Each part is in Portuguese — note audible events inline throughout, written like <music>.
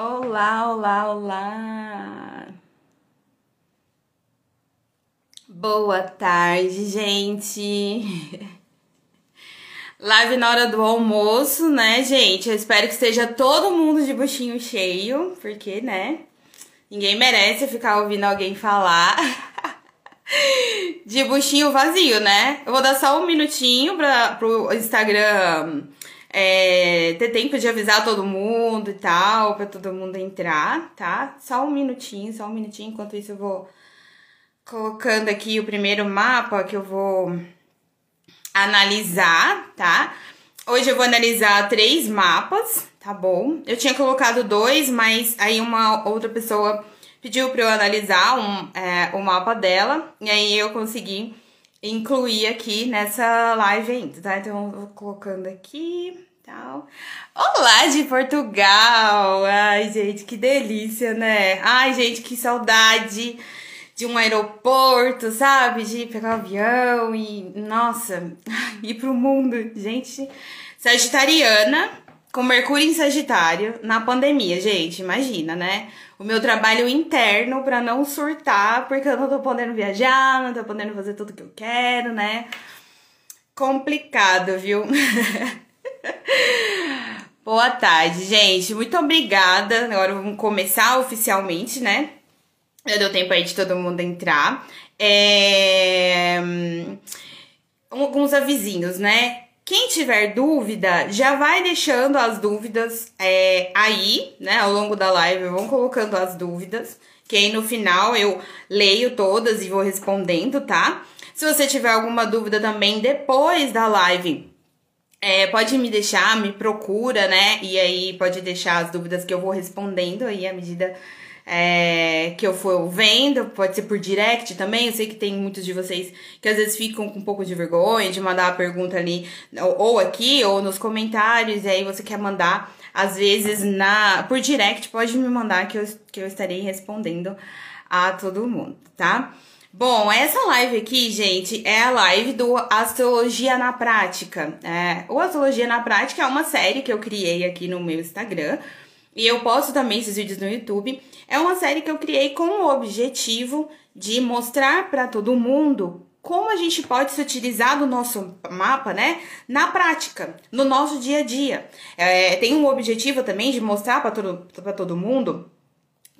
Olá, olá, olá. Boa tarde, gente. Live na hora do almoço, né, gente? Eu espero que esteja todo mundo de buchinho cheio, porque, né? Ninguém merece ficar ouvindo alguém falar <laughs> de buchinho vazio, né? Eu vou dar só um minutinho pra, pro Instagram é, ter tempo de avisar todo mundo e tal, pra todo mundo entrar, tá? Só um minutinho, só um minutinho. Enquanto isso, eu vou colocando aqui o primeiro mapa que eu vou analisar, tá? Hoje eu vou analisar três mapas, tá bom? Eu tinha colocado dois, mas aí uma outra pessoa pediu para eu analisar um, é, o mapa dela, e aí eu consegui incluir aqui nessa live ainda, tá? Então vou colocando aqui. Olá de Portugal! Ai, gente, que delícia, né? Ai, gente, que saudade de um aeroporto, sabe? De pegar um avião e, nossa, <laughs> ir pro mundo. Gente, sagitariana, com Mercúrio em Sagitário, na pandemia, gente, imagina, né? O meu trabalho interno para não surtar, porque eu não tô podendo viajar, não tô podendo fazer tudo que eu quero, né? Complicado, viu? <laughs> Boa tarde, gente. Muito obrigada. Agora vamos começar oficialmente, né? Já deu tempo aí de todo mundo entrar. É... Alguns avisinhos, né? Quem tiver dúvida, já vai deixando as dúvidas é, aí, né? Ao longo da live, vão colocando as dúvidas. Que aí no final eu leio todas e vou respondendo, tá? Se você tiver alguma dúvida também depois da live, é, pode me deixar, me procura, né? E aí pode deixar as dúvidas que eu vou respondendo aí à medida é, que eu for vendo, pode ser por direct também. Eu sei que tem muitos de vocês que às vezes ficam com um pouco de vergonha de mandar a pergunta ali, ou, aqui, ou nos comentários, e aí você quer mandar, às vezes, na por direct, pode me mandar que eu, que eu estarei respondendo a todo mundo, tá? Bom, essa live aqui, gente, é a live do Astrologia na Prática. É, o Astrologia na Prática é uma série que eu criei aqui no meu Instagram. E eu posto também esses vídeos no YouTube. É uma série que eu criei com o objetivo de mostrar para todo mundo como a gente pode se utilizar do nosso mapa, né, na prática, no nosso dia a dia. É, tem um objetivo também de mostrar para todo, todo mundo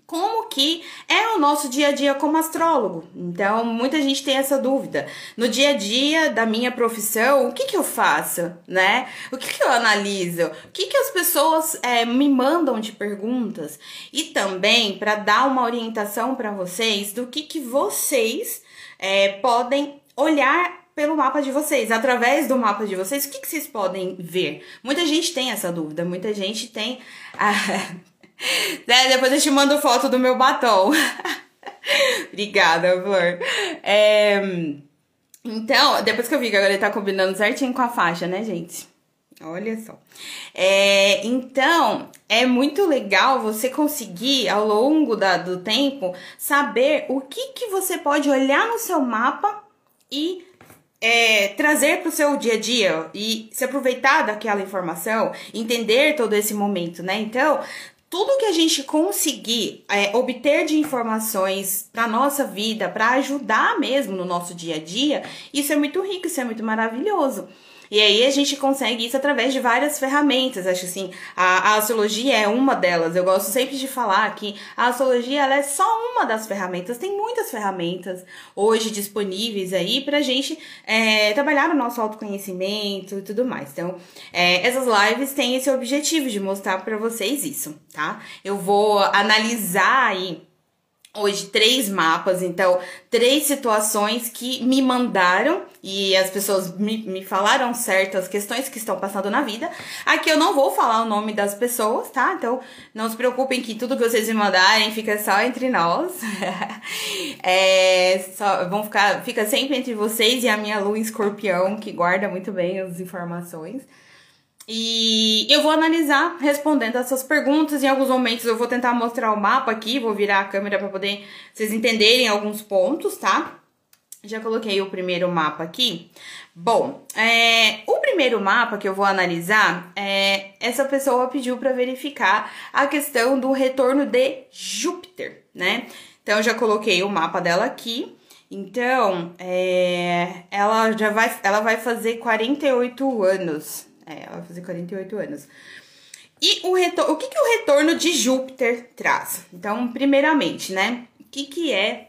como que é o nosso dia a dia como astrólogo. Então, muita gente tem essa dúvida. No dia a dia da minha profissão, o que que eu faço, né? O que que eu analiso? O que que as pessoas é, me mandam de perguntas? E também para dar uma orientação para vocês do que que vocês é, podem olhar pelo mapa de vocês, através do mapa de vocês, o que, que vocês podem ver? Muita gente tem essa dúvida, muita gente tem. <laughs> né? Depois eu te mando foto do meu batom. <laughs> Obrigada, Flor. É... Então, depois que eu vi que agora ele tá combinando certinho com a faixa, né, gente? Olha só. É, então, é muito legal você conseguir, ao longo da, do tempo, saber o que, que você pode olhar no seu mapa e é, trazer para o seu dia a dia e se aproveitar daquela informação, entender todo esse momento, né? Então, tudo que a gente conseguir é, obter de informações para nossa vida, para ajudar mesmo no nosso dia a dia, isso é muito rico, isso é muito maravilhoso. E aí a gente consegue isso através de várias ferramentas. Acho assim, a, a astrologia é uma delas. Eu gosto sempre de falar que a astrologia ela é só uma das ferramentas. Tem muitas ferramentas hoje disponíveis aí pra gente é, trabalhar no nosso autoconhecimento e tudo mais. Então, é, essas lives têm esse objetivo de mostrar para vocês isso, tá? Eu vou analisar aí hoje três mapas, então três situações que me mandaram e as pessoas me, me falaram certas questões que estão passando na vida. Aqui eu não vou falar o nome das pessoas, tá? Então não se preocupem que tudo que vocês me mandarem fica só entre nós. <laughs> é, só, vão ficar, fica sempre entre vocês e a minha lua escorpião que guarda muito bem as informações. E eu vou analisar respondendo essas perguntas. Em alguns momentos eu vou tentar mostrar o mapa aqui, vou virar a câmera para poder vocês entenderem alguns pontos, tá? Já coloquei o primeiro mapa aqui. Bom, é, o primeiro mapa que eu vou analisar, é, essa pessoa pediu para verificar a questão do retorno de Júpiter, né? Então, eu já coloquei o mapa dela aqui. Então, é, ela já vai, ela vai fazer 48 anos. É, ela vai fazer 48 anos. E o, retorno, o que, que o retorno de Júpiter traz? Então, primeiramente, né? O que, que é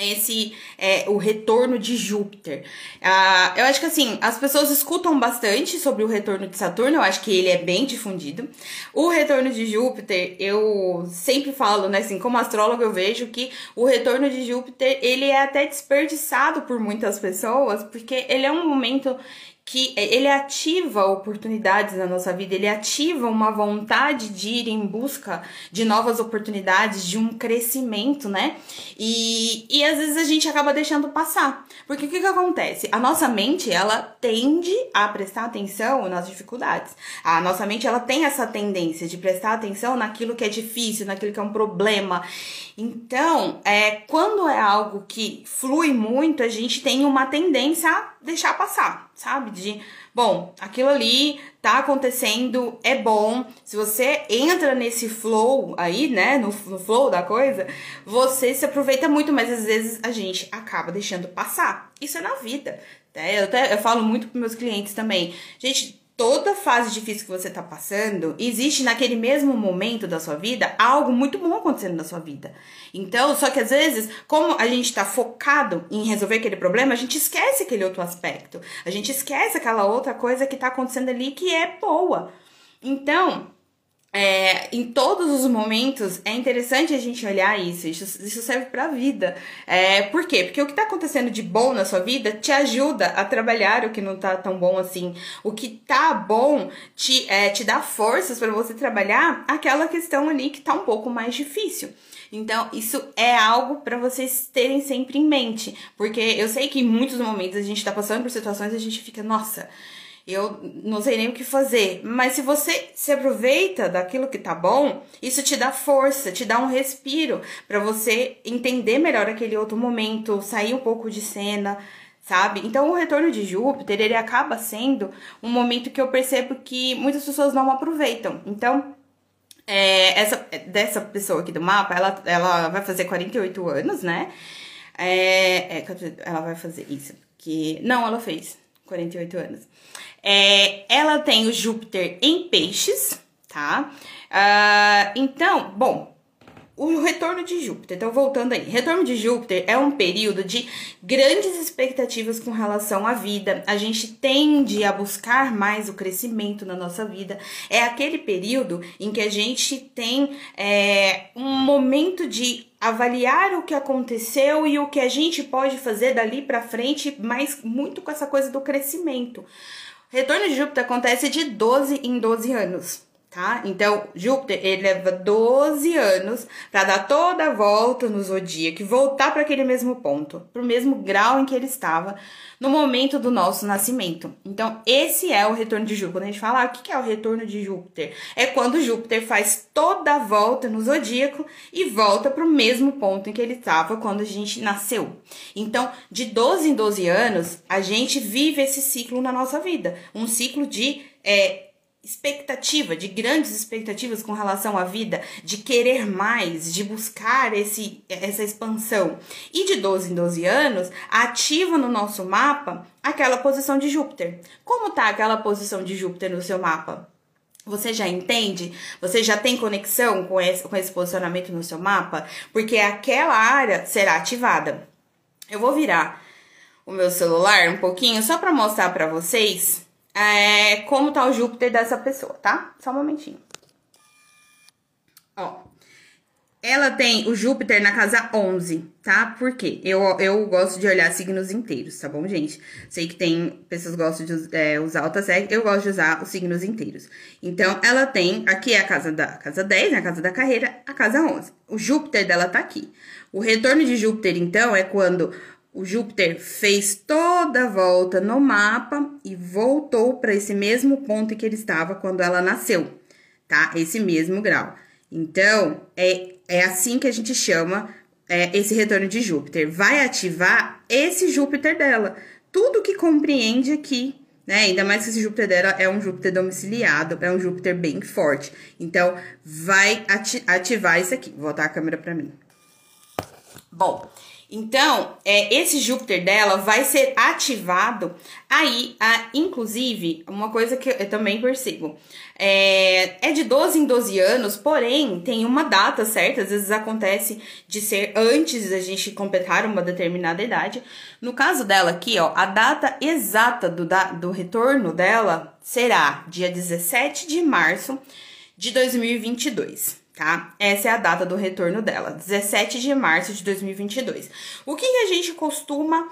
esse é o retorno de Júpiter. Ah, eu acho que assim, as pessoas escutam bastante sobre o retorno de Saturno, eu acho que ele é bem difundido. O retorno de Júpiter, eu sempre falo, né, assim, como astrólogo eu vejo que o retorno de Júpiter, ele é até desperdiçado por muitas pessoas, porque ele é um momento que ele ativa oportunidades na nossa vida, ele ativa uma vontade de ir em busca de novas oportunidades, de um crescimento, né? E, e às vezes a gente acaba deixando passar. Porque o que, que acontece? A nossa mente, ela tende a prestar atenção nas dificuldades. A nossa mente, ela tem essa tendência de prestar atenção naquilo que é difícil, naquilo que é um problema. Então, é, quando é algo que flui muito, a gente tem uma tendência a deixar passar, sabe? De, bom, aquilo ali tá acontecendo, é bom. Se você entra nesse flow aí, né, no, no flow da coisa, você se aproveita muito, mas às vezes a gente acaba deixando passar. Isso é na vida. Né? Eu, até, eu falo muito para meus clientes também. Gente, toda fase difícil que você tá passando, existe naquele mesmo momento da sua vida algo muito bom acontecendo na sua vida. Então, só que às vezes, como a gente tá focado em resolver aquele problema, a gente esquece aquele outro aspecto. A gente esquece aquela outra coisa que tá acontecendo ali que é boa. Então, é, em todos os momentos é interessante a gente olhar isso. Isso, isso serve para a vida. É, por quê? Porque o que está acontecendo de bom na sua vida te ajuda a trabalhar o que não está tão bom assim. O que tá bom te, é, te dá forças para você trabalhar aquela questão ali que está um pouco mais difícil. Então, isso é algo para vocês terem sempre em mente. Porque eu sei que em muitos momentos a gente está passando por situações e a gente fica, nossa eu não sei nem o que fazer. Mas se você se aproveita daquilo que tá bom, isso te dá força, te dá um respiro para você entender melhor aquele outro momento, sair um pouco de cena, sabe? Então o retorno de Júpiter, ele acaba sendo um momento que eu percebo que muitas pessoas não aproveitam. Então, é, essa dessa pessoa aqui do mapa, ela, ela vai fazer 48 anos, né? É, é, ela vai fazer isso. Que, não, ela fez 48 anos. É, ela tem o Júpiter em peixes, tá? Uh, então, bom, o retorno de Júpiter, então voltando aí, retorno de Júpiter é um período de grandes expectativas com relação à vida. A gente tende a buscar mais o crescimento na nossa vida. É aquele período em que a gente tem é, um momento de avaliar o que aconteceu e o que a gente pode fazer dali para frente, mas muito com essa coisa do crescimento. Retorno de Júpiter acontece de 12 em 12 anos, tá? Então, Júpiter, ele leva 12 anos para dar toda a volta no zodíaco e voltar para aquele mesmo ponto, para o mesmo grau em que ele estava no momento do nosso nascimento. Então, esse é o retorno de Júpiter. Quando a gente fala, ah, o que é o retorno de Júpiter? É quando Júpiter faz toda a volta no zodíaco e volta para o mesmo ponto em que ele estava quando a gente nasceu. Então, de 12 em 12 anos, a gente vive esse ciclo na nossa vida. Um ciclo de é, expectativa, de grandes expectativas com relação à vida, de querer mais, de buscar esse, essa expansão. E de 12 em 12 anos, ativa no nosso mapa aquela posição de Júpiter. Como tá aquela posição de Júpiter no seu mapa? Você já entende? Você já tem conexão com esse, com esse posicionamento no seu mapa? Porque aquela área será ativada. Eu vou virar o meu celular um pouquinho só para mostrar para vocês é, como tá o Júpiter dessa pessoa, tá? Só um momentinho. Ó, ela tem o Júpiter na casa 11, tá? Por quê? Eu, eu gosto de olhar signos inteiros, tá bom, gente? Sei que tem pessoas que gostam de é, usar outra série, eu gosto de usar os signos inteiros. Então, ela tem, aqui é a casa da casa 10, né? A casa da carreira, a casa 11. O Júpiter dela tá aqui. O retorno de Júpiter, então, é quando o Júpiter fez toda a volta no mapa e voltou para esse mesmo ponto em que ele estava quando ela nasceu, tá? Esse mesmo grau. Então, é, é assim que a gente chama é, esse retorno de Júpiter. Vai ativar esse Júpiter dela. Tudo que compreende aqui né? Ainda mais que esse Júpiter dela é um Júpiter domiciliado, é um Júpiter bem forte. Então, vai ati ativar isso aqui. Vou voltar a câmera para mim. Bom, então, é, esse Júpiter dela vai ser ativado aí, a, inclusive, uma coisa que eu também percebo. É, é de 12 em 12 anos, porém, tem uma data certa, às vezes acontece de ser antes da gente completar uma determinada idade. No caso dela aqui, ó, a data exata do, da, do retorno dela será dia 17 de março de 2022 tá? Essa é a data do retorno dela, 17 de março de 2022. O que, que a gente costuma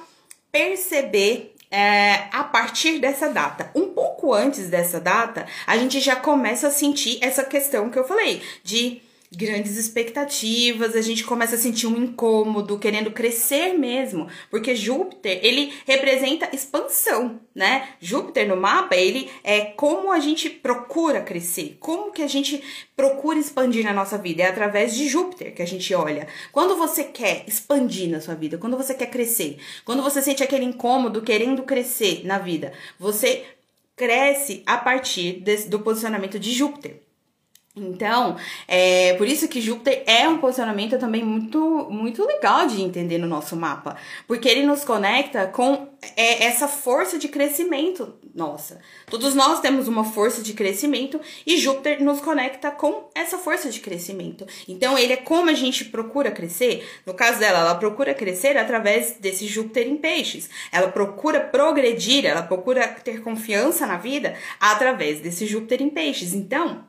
perceber é, a partir dessa data. Um pouco antes dessa data, a gente já começa a sentir essa questão que eu falei de grandes expectativas, a gente começa a sentir um incômodo, querendo crescer mesmo, porque Júpiter, ele representa expansão, né? Júpiter no mapa, ele é como a gente procura crescer, como que a gente procura expandir na nossa vida, é através de Júpiter que a gente olha. Quando você quer expandir na sua vida, quando você quer crescer, quando você sente aquele incômodo querendo crescer na vida, você cresce a partir desse, do posicionamento de Júpiter. Então, é por isso que Júpiter é um posicionamento também muito, muito legal de entender no nosso mapa, porque ele nos conecta com é, essa força de crescimento nossa. Todos nós temos uma força de crescimento e Júpiter nos conecta com essa força de crescimento. Então, ele é como a gente procura crescer. No caso dela, ela procura crescer através desse Júpiter em Peixes. Ela procura progredir, ela procura ter confiança na vida através desse Júpiter em Peixes. Então,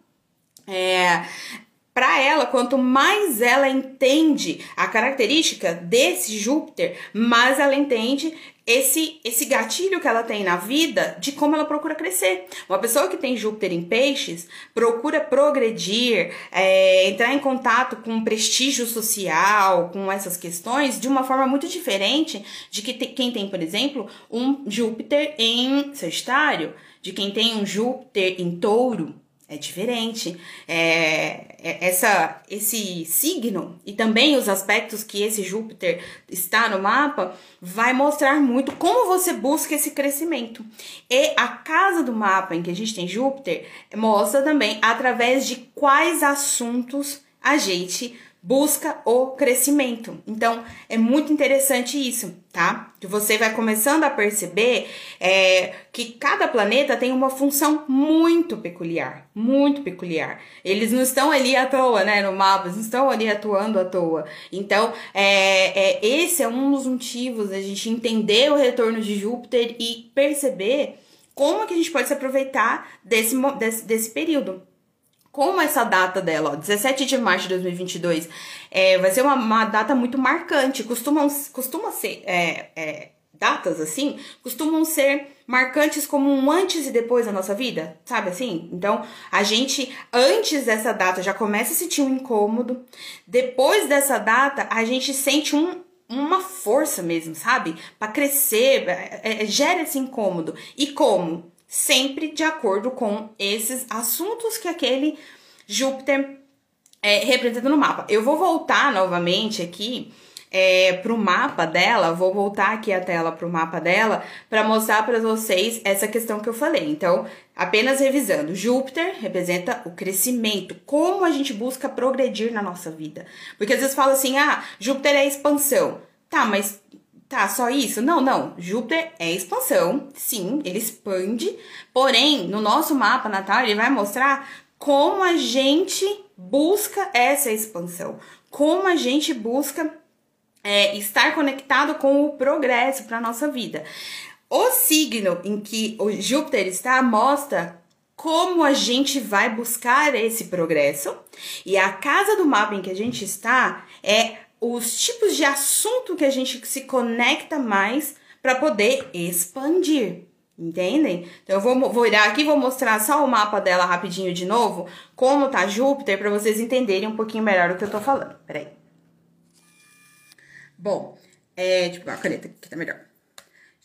é, para ela, quanto mais ela entende a característica desse Júpiter, mais ela entende esse, esse gatilho que ela tem na vida de como ela procura crescer. Uma pessoa que tem Júpiter em peixes procura progredir, é, entrar em contato com prestígio social, com essas questões, de uma forma muito diferente de que te, quem tem, por exemplo, um Júpiter em Sagitário, de quem tem um Júpiter em touro é diferente. É, é, essa, esse signo e também os aspectos que esse Júpiter está no mapa vai mostrar muito como você busca esse crescimento. E a casa do mapa em que a gente tem Júpiter mostra também através de quais assuntos a gente busca o crescimento. Então, é muito interessante isso, tá? Que você vai começando a perceber é, que cada planeta tem uma função muito peculiar, muito peculiar. Eles não estão ali à toa, né, no mapa, eles não estão ali atuando à toa. Então, é, é, esse é um dos motivos da gente entender o retorno de Júpiter e perceber como que a gente pode se aproveitar desse, desse, desse período como essa data dela, ó, 17 de março de 2022, é, vai ser uma, uma data muito marcante. Costumam, costuma ser, é, é, datas assim, costumam ser marcantes como um antes e depois da nossa vida, sabe assim? Então, a gente, antes dessa data, já começa a sentir um incômodo. Depois dessa data, a gente sente um, uma força mesmo, sabe? Para crescer, é, é, gera esse incômodo. E como? Sempre de acordo com esses assuntos que aquele Júpiter é, representa no mapa. Eu vou voltar novamente aqui é, para o mapa dela, vou voltar aqui a tela para o mapa dela para mostrar para vocês essa questão que eu falei. Então, apenas revisando, Júpiter representa o crescimento, como a gente busca progredir na nossa vida. Porque às vezes fala assim, ah, Júpiter é expansão. Tá, mas Tá, só isso? Não, não. Júpiter é expansão, sim, ele expande. Porém, no nosso mapa natal, ele vai mostrar como a gente busca essa expansão, como a gente busca é, estar conectado com o progresso para nossa vida. O signo em que o Júpiter está mostra como a gente vai buscar esse progresso, e a casa do mapa em que a gente está é os tipos de assunto que a gente se conecta mais para poder expandir. Entendem? Então eu vou, vou virar aqui, vou mostrar só o mapa dela rapidinho de novo, como tá Júpiter, para vocês entenderem um pouquinho melhor o que eu tô falando. Peraí. Bom, é, tipo, a caneta aqui tá melhor.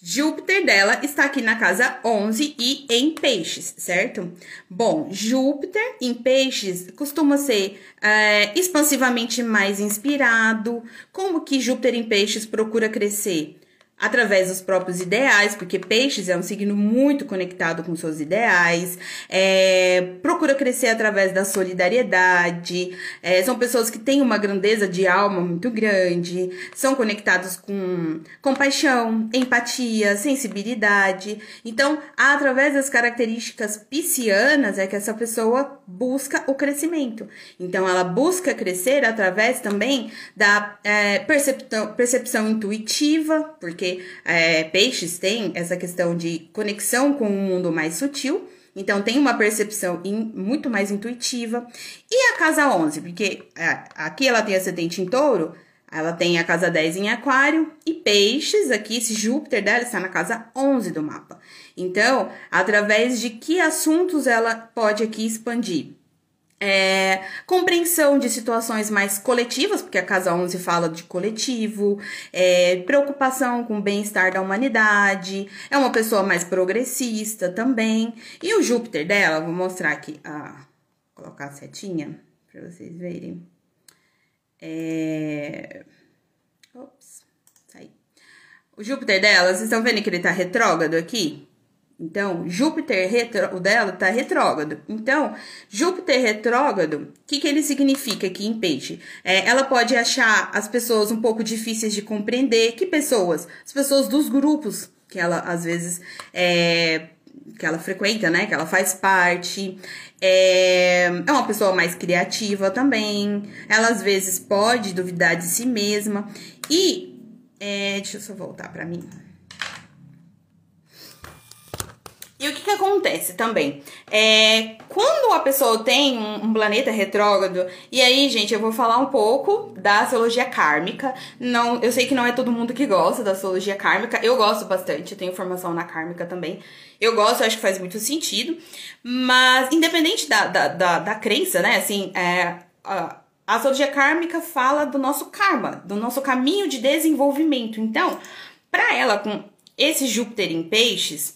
Júpiter dela está aqui na casa 11 e em peixes, certo? Bom, Júpiter em peixes costuma ser é, expansivamente mais inspirado. Como que Júpiter em peixes procura crescer? Através dos próprios ideais, porque peixes é um signo muito conectado com seus ideais, é, procura crescer através da solidariedade, é, são pessoas que têm uma grandeza de alma muito grande, são conectados com compaixão, empatia, sensibilidade. Então, através das características piscianas é que essa pessoa busca o crescimento. Então, ela busca crescer através também da é, percepção, percepção intuitiva, porque é, peixes têm essa questão de conexão com um mundo mais sutil, então tem uma percepção in, muito mais intuitiva. E a casa 11, porque é, aqui ela tem ascendente em touro, ela tem a casa 10 em aquário e peixes, aqui esse Júpiter dela está na casa 11 do mapa. Então, através de que assuntos ela pode aqui expandir? É, compreensão de situações mais coletivas, porque a Casa 11 fala de coletivo, é, preocupação com o bem-estar da humanidade, é uma pessoa mais progressista também. E o Júpiter dela, vou mostrar aqui, ah, vou colocar a setinha para vocês verem. É... Ops, saí. O Júpiter dela, vocês estão vendo que ele tá retrógrado aqui? Então, Júpiter retro, o dela está retrógrado. Então, Júpiter retrógrado, o que, que ele significa aqui em peixe? É, ela pode achar as pessoas um pouco difíceis de compreender. Que pessoas? As pessoas dos grupos que ela, às vezes, é, que ela frequenta, né? Que ela faz parte. É, é uma pessoa mais criativa também. Ela, às vezes, pode duvidar de si mesma. E, é, deixa eu só voltar para mim. E o que, que acontece também? É, quando a pessoa tem um, um, planeta retrógrado, e aí, gente, eu vou falar um pouco da astrologia kármica. Não, eu sei que não é todo mundo que gosta da astrologia kármica. Eu gosto bastante, eu tenho formação na kármica também. Eu gosto, eu acho que faz muito sentido. Mas, independente da, da, da, da crença, né? Assim, é, a, a astrologia kármica fala do nosso karma, do nosso caminho de desenvolvimento. Então, para ela, com esse Júpiter em peixes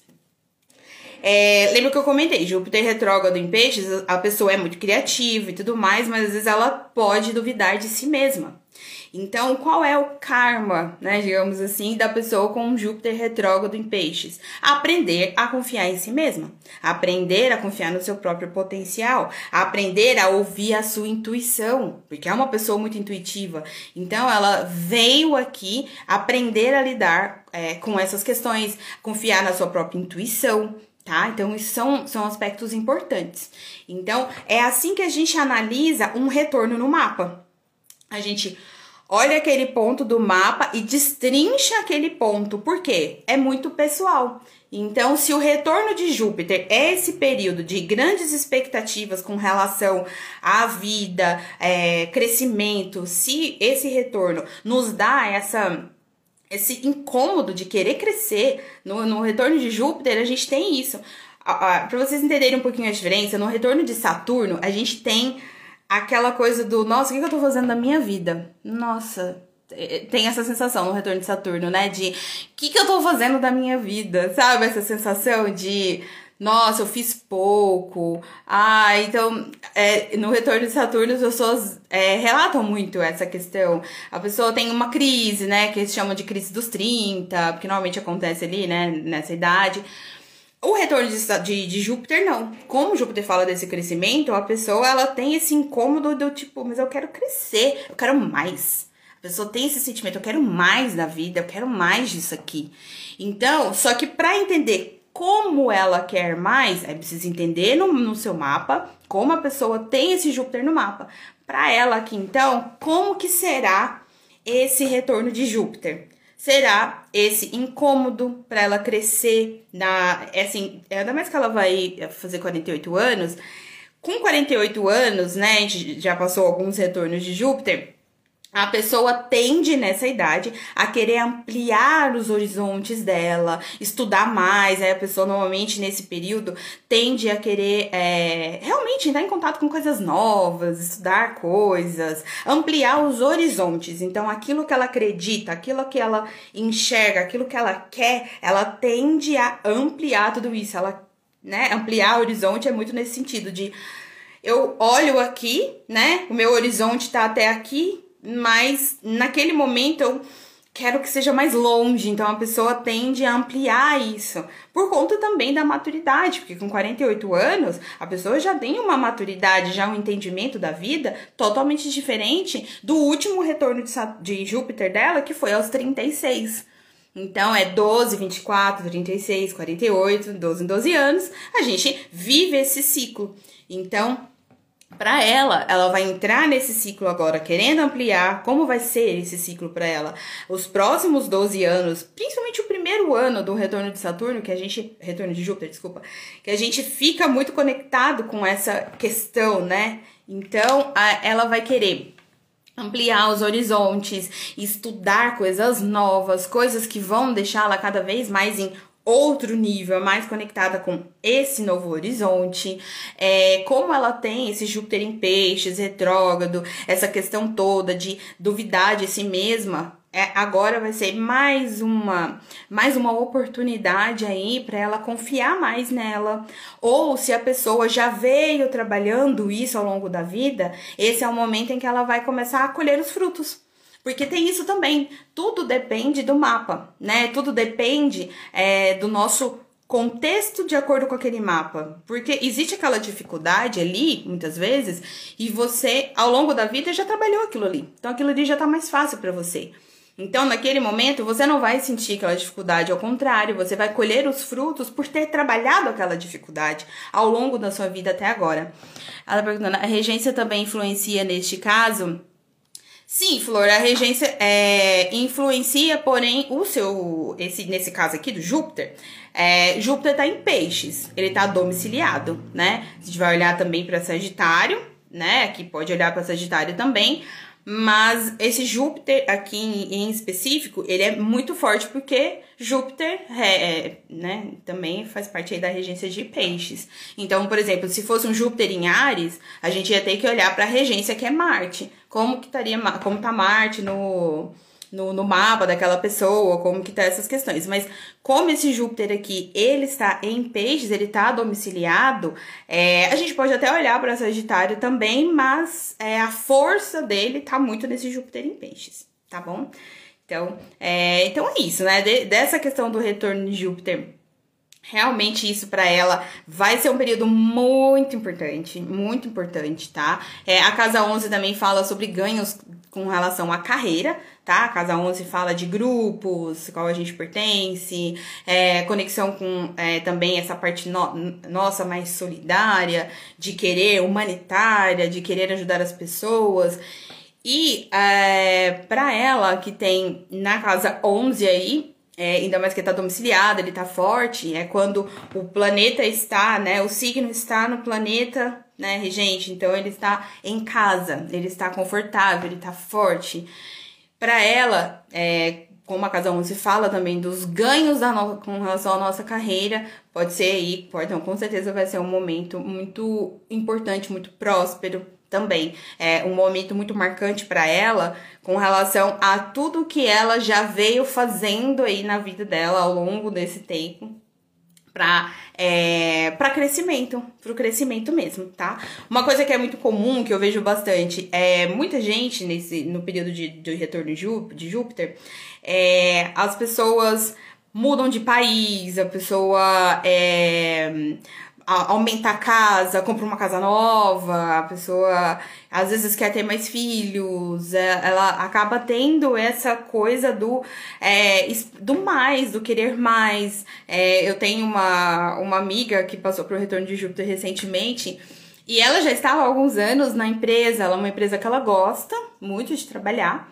é, lembra que eu comentei, Júpiter retrógrado em peixes, a pessoa é muito criativa e tudo mais, mas às vezes ela pode duvidar de si mesma. Então, qual é o karma, né, digamos assim, da pessoa com Júpiter retrógrado em peixes? Aprender a confiar em si mesma, aprender a confiar no seu próprio potencial, aprender a ouvir a sua intuição, porque é uma pessoa muito intuitiva. Então, ela veio aqui aprender a lidar é, com essas questões, confiar na sua própria intuição, tá? Então, isso são, são aspectos importantes. Então, é assim que a gente analisa um retorno no mapa. A gente olha aquele ponto do mapa e destrincha aquele ponto, por quê? É muito pessoal. Então, se o retorno de Júpiter é esse período de grandes expectativas com relação à vida, é, crescimento, se esse retorno nos dá essa esse incômodo de querer crescer no, no retorno de Júpiter, a gente tem isso. Para vocês entenderem um pouquinho a diferença, no retorno de Saturno, a gente tem aquela coisa do nossa, o que, eu tô fazendo da minha vida? Nossa, é, tem essa sensação no retorno de Saturno, né? De o que, que eu tô fazendo da minha vida? Sabe? Essa sensação de nossa, eu fiz pouco. Ah, então, é, no retorno de Saturno, as pessoas é, relatam muito essa questão. A pessoa tem uma crise, né, que eles chamam de crise dos 30, porque normalmente acontece ali, né, nessa idade. O retorno de, de, de, Júpiter, não. Como Júpiter fala desse crescimento, a pessoa ela tem esse incômodo do tipo, mas eu quero crescer, eu quero mais. A pessoa tem esse sentimento, eu quero mais da vida, eu quero mais disso aqui. Então, só que para entender como ela quer mais, aí precisa entender no, no seu mapa como a pessoa tem esse Júpiter no mapa. Para ela aqui, então, como que será esse retorno de Júpiter? Será esse incômodo para ela crescer na. É assim, ainda mais que ela vai fazer 48 anos. Com 48 anos, né? A gente já passou alguns retornos de Júpiter a pessoa tende nessa idade a querer ampliar os horizontes dela, estudar mais. Aí a pessoa normalmente nesse período tende a querer é, realmente entrar em contato com coisas novas, estudar coisas, ampliar os horizontes. Então, aquilo que ela acredita, aquilo que ela enxerga, aquilo que ela quer, ela tende a ampliar tudo isso. Ela, né, ampliar o horizonte é muito nesse sentido de eu olho aqui, né? O meu horizonte tá até aqui, mas naquele momento eu quero que seja mais longe. Então a pessoa tende a ampliar isso. Por conta também da maturidade, porque com 48 anos, a pessoa já tem uma maturidade, já um entendimento da vida totalmente diferente do último retorno de, de Júpiter dela, que foi aos 36. Então é 12, 24, 36, 48, 12 em 12 anos, a gente vive esse ciclo. Então, para ela, ela vai entrar nesse ciclo agora, querendo ampliar. Como vai ser esse ciclo para ela? Os próximos 12 anos, principalmente o primeiro ano do retorno de Saturno, que a gente. Retorno de Júpiter, desculpa. Que a gente fica muito conectado com essa questão, né? Então, a, ela vai querer ampliar os horizontes, estudar coisas novas, coisas que vão deixá-la cada vez mais em outro nível, mais conectada com esse novo horizonte, é, como ela tem esse Júpiter em peixes, retrógrado, essa questão toda de duvidar de si mesma, é, agora vai ser mais uma mais uma oportunidade aí para ela confiar mais nela. Ou se a pessoa já veio trabalhando isso ao longo da vida esse é o momento em que ela vai começar a colher os frutos porque tem isso também. Tudo depende do mapa, né? Tudo depende é, do nosso contexto de acordo com aquele mapa. Porque existe aquela dificuldade ali, muitas vezes, e você, ao longo da vida, já trabalhou aquilo ali. Então aquilo ali já tá mais fácil para você. Então, naquele momento, você não vai sentir aquela dificuldade, ao contrário, você vai colher os frutos por ter trabalhado aquela dificuldade ao longo da sua vida até agora. Ela perguntando, a regência também influencia neste caso? Sim, Flor, a regência é, influencia, porém, o seu. Esse, nesse caso aqui do Júpiter, é, Júpiter tá em peixes, ele tá domiciliado, né? A gente vai olhar também para Sagitário, né? Aqui pode olhar para Sagitário também. Mas esse Júpiter aqui em, específico, ele é muito forte porque Júpiter é, é, né, também faz parte da regência de peixes. Então, por exemplo, se fosse um Júpiter em Ares, a gente ia ter que olhar para a regência que é Marte. Como que estaria, como tá Marte no no, no mapa daquela pessoa, como que tá essas questões. Mas como esse Júpiter aqui, ele está em peixes, ele está domiciliado, é, a gente pode até olhar para Sagitário também, mas é, a força dele tá muito nesse Júpiter em peixes, tá bom? Então, é, então é isso, né? De, dessa questão do retorno de Júpiter Realmente isso para ela vai ser um período muito importante, muito importante, tá? É, a casa 11 também fala sobre ganhos com relação à carreira, tá? A casa 11 fala de grupos, qual a gente pertence, é, conexão com é, também essa parte no, nossa mais solidária, de querer, humanitária, de querer ajudar as pessoas. E é, para ela, que tem na casa 11 aí, é, ainda mais que ele tá domiciliado, ele tá forte, é quando o planeta está, né, o signo está no planeta, né, regente, então ele está em casa, ele está confortável, ele tá forte. Para ela, é, como a Casa 11 fala também dos ganhos da no... com relação à nossa carreira, pode ser aí, pode, não, com certeza vai ser um momento muito importante, muito próspero também. É um momento muito marcante para ela com relação a tudo que ela já veio fazendo aí na vida dela ao longo desse tempo para é, para crescimento, para o crescimento mesmo, tá? Uma coisa que é muito comum, que eu vejo bastante, é muita gente nesse no período de, de retorno de Júpiter, é, as pessoas mudam de país, a pessoa é, aumenta a casa, compra uma casa nova, a pessoa às vezes quer ter mais filhos, é, ela acaba tendo essa coisa do, é, do mais, do querer mais. É, eu tenho uma, uma amiga que passou pro retorno de Júpiter recentemente. E ela já estava há alguns anos na empresa, ela é uma empresa que ela gosta muito de trabalhar.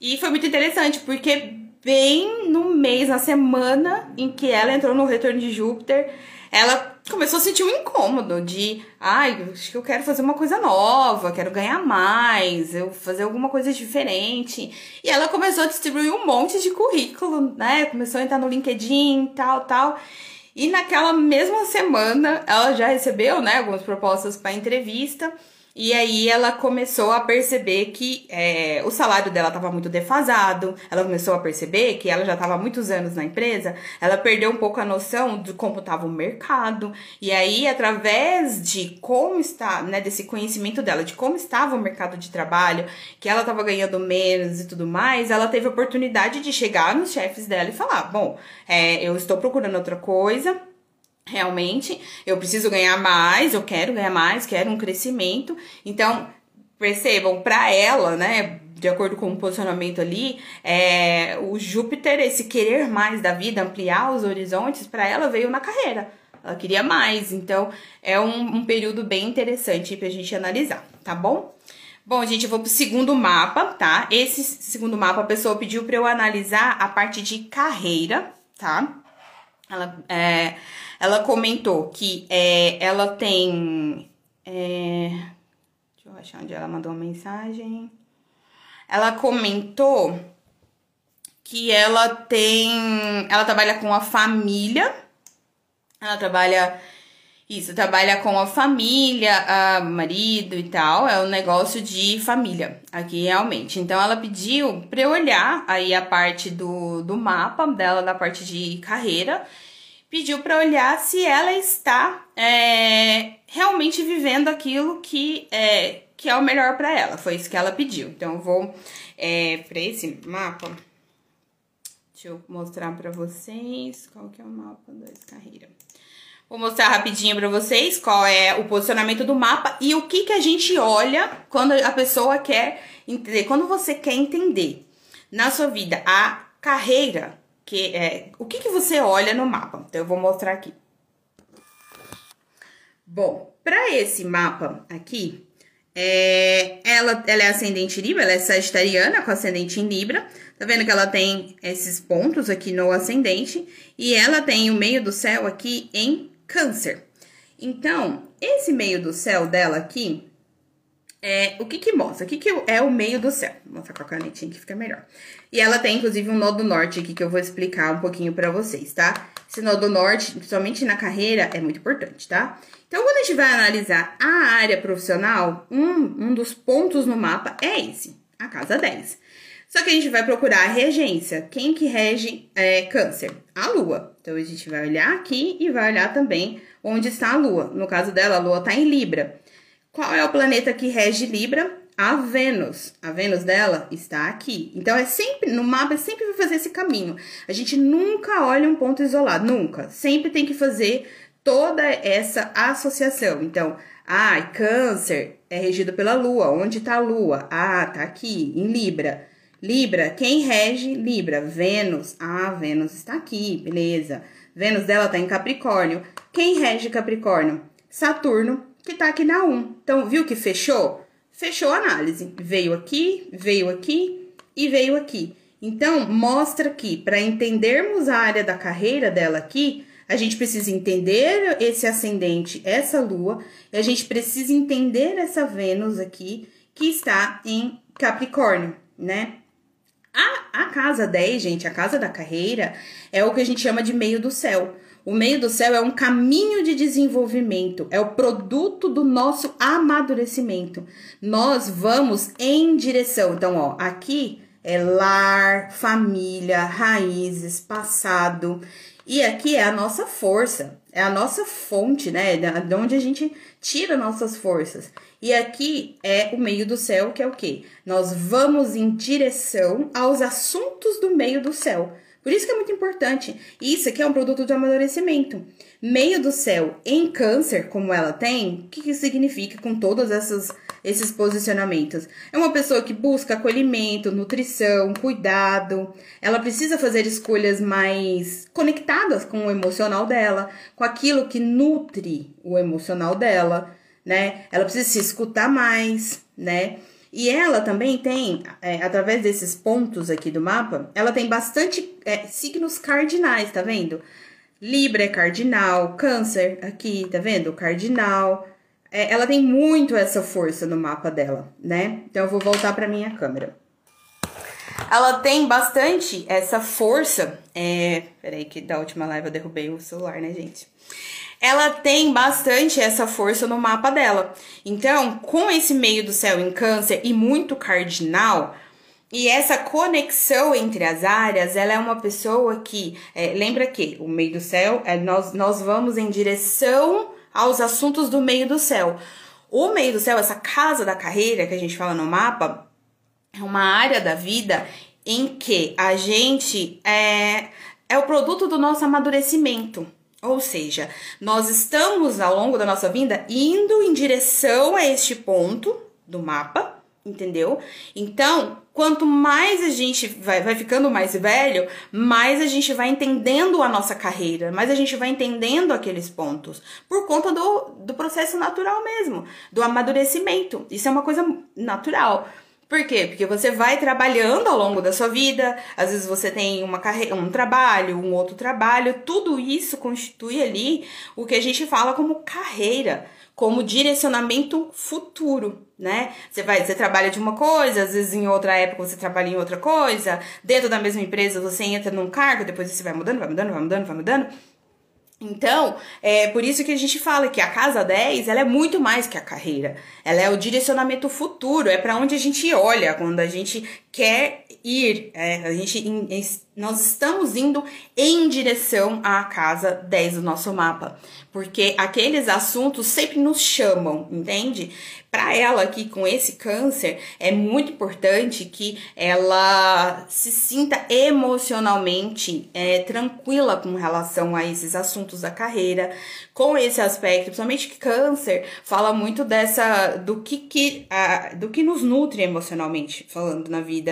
E foi muito interessante, porque bem no mês, na semana em que ela entrou no retorno de Júpiter, ela começou a sentir um incômodo de, ai, acho que eu quero fazer uma coisa nova, quero ganhar mais, eu fazer alguma coisa diferente. E ela começou a distribuir um monte de currículo, né? Começou a entrar no LinkedIn, tal, tal. E naquela mesma semana, ela já recebeu, né, algumas propostas para entrevista. E aí ela começou a perceber que é, o salário dela estava muito defasado. Ela começou a perceber que ela já estava muitos anos na empresa. Ela perdeu um pouco a noção de como estava o mercado. E aí, através de como está, né, desse conhecimento dela, de como estava o mercado de trabalho, que ela estava ganhando menos e tudo mais, ela teve a oportunidade de chegar nos chefes dela e falar: bom, é, eu estou procurando outra coisa realmente, eu preciso ganhar mais, eu quero ganhar mais, quero um crescimento. Então, percebam, para ela, né, de acordo com o posicionamento ali, é, o Júpiter, esse querer mais da vida, ampliar os horizontes, para ela veio na carreira. Ela queria mais, então é um, um período bem interessante pra gente analisar, tá bom? Bom, gente, eu vou pro segundo mapa, tá? Esse segundo mapa a pessoa pediu para eu analisar a parte de carreira, tá? Ela, é, ela comentou que é, ela tem. É, deixa eu achar onde ela mandou uma mensagem. Ela comentou que ela tem. Ela trabalha com a família. Ela trabalha. Isso, trabalha com a família, a marido e tal. É um negócio de família aqui realmente. Então ela pediu para eu olhar aí a parte do, do mapa dela, da parte de carreira pediu para olhar se ela está é, realmente vivendo aquilo que é, que é o melhor para ela. Foi isso que ela pediu. Então, eu vou é, para esse mapa. Deixa eu mostrar para vocês qual que é o mapa da carreira. Vou mostrar rapidinho para vocês qual é o posicionamento do mapa e o que, que a gente olha quando a pessoa quer entender. Quando você quer entender na sua vida a carreira que é o que, que você olha no mapa. Então, eu vou mostrar aqui. Bom, para esse mapa aqui, é, ela, ela é ascendente Libra, ela é sagitariana com ascendente em Libra. Tá vendo que ela tem esses pontos aqui no ascendente e ela tem o meio do céu aqui em Câncer. Então, esse meio do céu dela aqui, é, o que que mostra? O que que é o meio do céu? Vou mostrar com a canetinha que fica melhor. E ela tem, inclusive, um nodo norte aqui que eu vou explicar um pouquinho pra vocês, tá? Esse nodo norte, principalmente na carreira, é muito importante, tá? Então, quando a gente vai analisar a área profissional, um, um dos pontos no mapa é esse, a casa 10. Só que a gente vai procurar a regência. Quem que rege é, câncer? A lua. Então, a gente vai olhar aqui e vai olhar também onde está a lua. No caso dela, a lua está em Libra. Qual é o planeta que rege Libra? A Vênus. A Vênus dela está aqui. Então, é sempre, no mapa, sempre vai fazer esse caminho. A gente nunca olha um ponto isolado, nunca. Sempre tem que fazer toda essa associação. Então, ah, Câncer é regido pela Lua. Onde está a Lua? Ah, tá aqui, em Libra. Libra, quem rege Libra? Vênus. Ah, Vênus está aqui, beleza. Vênus dela tá em Capricórnio. Quem rege Capricórnio? Saturno que tá aqui na 1. Então, viu que fechou? Fechou a análise. Veio aqui, veio aqui e veio aqui. Então, mostra que para entendermos a área da carreira dela aqui, a gente precisa entender esse ascendente, essa lua, e a gente precisa entender essa Vênus aqui, que está em Capricórnio, né? A, a casa 10, gente, a casa da carreira, é o que a gente chama de meio do céu. O meio do céu é um caminho de desenvolvimento, é o produto do nosso amadurecimento. Nós vamos em direção. Então, ó, aqui é lar, família, raízes, passado. E aqui é a nossa força, é a nossa fonte, né? De onde a gente tira nossas forças. E aqui é o meio do céu, que é o quê? Nós vamos em direção aos assuntos do meio do céu. Por isso que é muito importante. Isso aqui é um produto de amadurecimento. Meio do céu em câncer, como ela tem, o que, que significa com todos essas, esses posicionamentos? É uma pessoa que busca acolhimento, nutrição, cuidado. Ela precisa fazer escolhas mais conectadas com o emocional dela, com aquilo que nutre o emocional dela, né? Ela precisa se escutar mais, né? E ela também tem, é, através desses pontos aqui do mapa, ela tem bastante é, signos cardinais, tá vendo? Libra é cardinal, Câncer aqui, tá vendo? Cardinal. É, ela tem muito essa força no mapa dela, né? Então eu vou voltar para minha câmera. Ela tem bastante essa força. É, peraí, que da última live eu derrubei o celular, né, gente? Ela tem bastante essa força no mapa dela. Então, com esse meio do céu em câncer e muito cardinal, e essa conexão entre as áreas, ela é uma pessoa que. É, lembra que o meio do céu, é, nós, nós vamos em direção aos assuntos do meio do céu. O meio do céu, essa casa da carreira que a gente fala no mapa, é uma área da vida em que a gente é, é o produto do nosso amadurecimento. Ou seja, nós estamos ao longo da nossa vida indo em direção a este ponto do mapa, entendeu? Então, quanto mais a gente vai, vai ficando mais velho, mais a gente vai entendendo a nossa carreira, mais a gente vai entendendo aqueles pontos, por conta do, do processo natural mesmo, do amadurecimento. Isso é uma coisa natural. Por quê? Porque você vai trabalhando ao longo da sua vida, às vezes você tem uma carreira, um trabalho, um outro trabalho, tudo isso constitui ali o que a gente fala como carreira, como direcionamento futuro, né? Você vai, você trabalha de uma coisa, às vezes em outra época você trabalha em outra coisa, dentro da mesma empresa você entra num cargo, depois você vai mudando, vai mudando, vai mudando, vai mudando. Então, é por isso que a gente fala que a casa 10, ela é muito mais que a carreira. Ela é o direcionamento futuro, é para onde a gente olha quando a gente quer ir. É, a gente, nós estamos indo em direção à casa 10 do nosso mapa, porque aqueles assuntos sempre nos chamam, entende? para ela aqui com esse câncer, é muito importante que ela se sinta emocionalmente é, tranquila com relação a esses assuntos da carreira, com esse aspecto, principalmente que câncer fala muito dessa do que, que a, do que nos nutre emocionalmente, falando na vida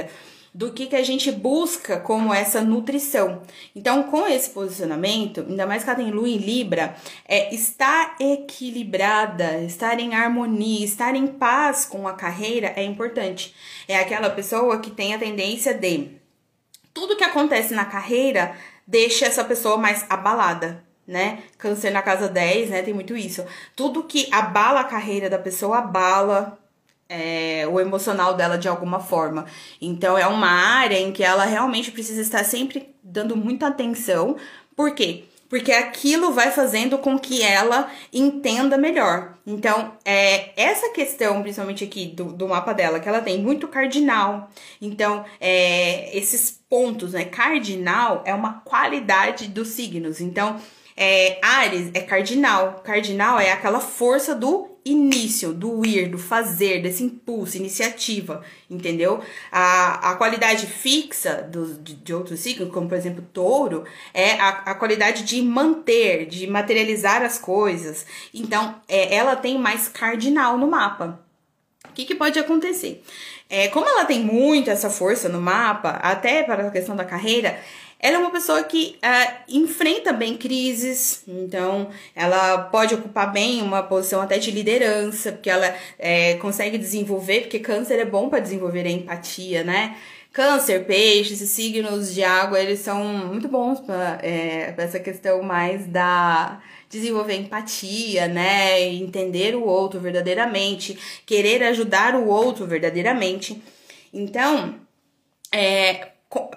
do que, que a gente busca como essa nutrição. Então, com esse posicionamento, ainda mais que ela tem lua em Libra, é estar equilibrada, estar em harmonia, estar em paz com a carreira é importante. É aquela pessoa que tem a tendência de tudo que acontece na carreira deixa essa pessoa mais abalada, né? Câncer na casa 10, né? Tem muito isso. Tudo que abala a carreira da pessoa abala é, o emocional dela de alguma forma. Então é uma área em que ela realmente precisa estar sempre dando muita atenção. Por quê? Porque aquilo vai fazendo com que ela entenda melhor. Então, é essa questão, principalmente aqui do, do mapa dela, que ela tem muito cardinal. Então, é, esses pontos, né? Cardinal é uma qualidade dos signos. Então, é, Ares é cardinal. Cardinal é aquela força do início, do ir, do fazer, desse impulso, iniciativa, entendeu? A, a qualidade fixa do, de, de outros signos, como por exemplo touro, é a, a qualidade de manter, de materializar as coisas. Então, é, ela tem mais cardinal no mapa. O que, que pode acontecer? É, como ela tem muito essa força no mapa, até para a questão da carreira, ela é uma pessoa que uh, enfrenta bem crises, então ela pode ocupar bem uma posição até de liderança, porque ela é, consegue desenvolver, porque câncer é bom para desenvolver a empatia, né? Câncer, peixes e signos de água, eles são muito bons para é, essa questão mais da desenvolver empatia, né? Entender o outro verdadeiramente, querer ajudar o outro verdadeiramente. Então, é,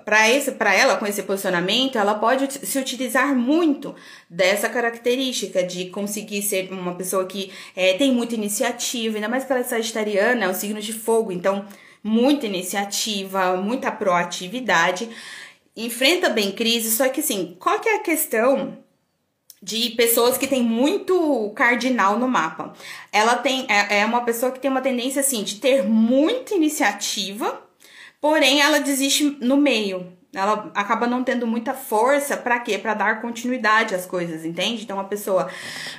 para ela com esse posicionamento ela pode se utilizar muito dessa característica de conseguir ser uma pessoa que é, tem muita iniciativa ainda mais que ela é sagitariana é um signo de fogo então muita iniciativa muita proatividade enfrenta bem crise só que assim qual que é a questão de pessoas que tem muito cardinal no mapa? Ela tem é, é uma pessoa que tem uma tendência assim de ter muita iniciativa Porém, ela desiste no meio. Ela acaba não tendo muita força para quê? Para dar continuidade às coisas, entende? Então a pessoa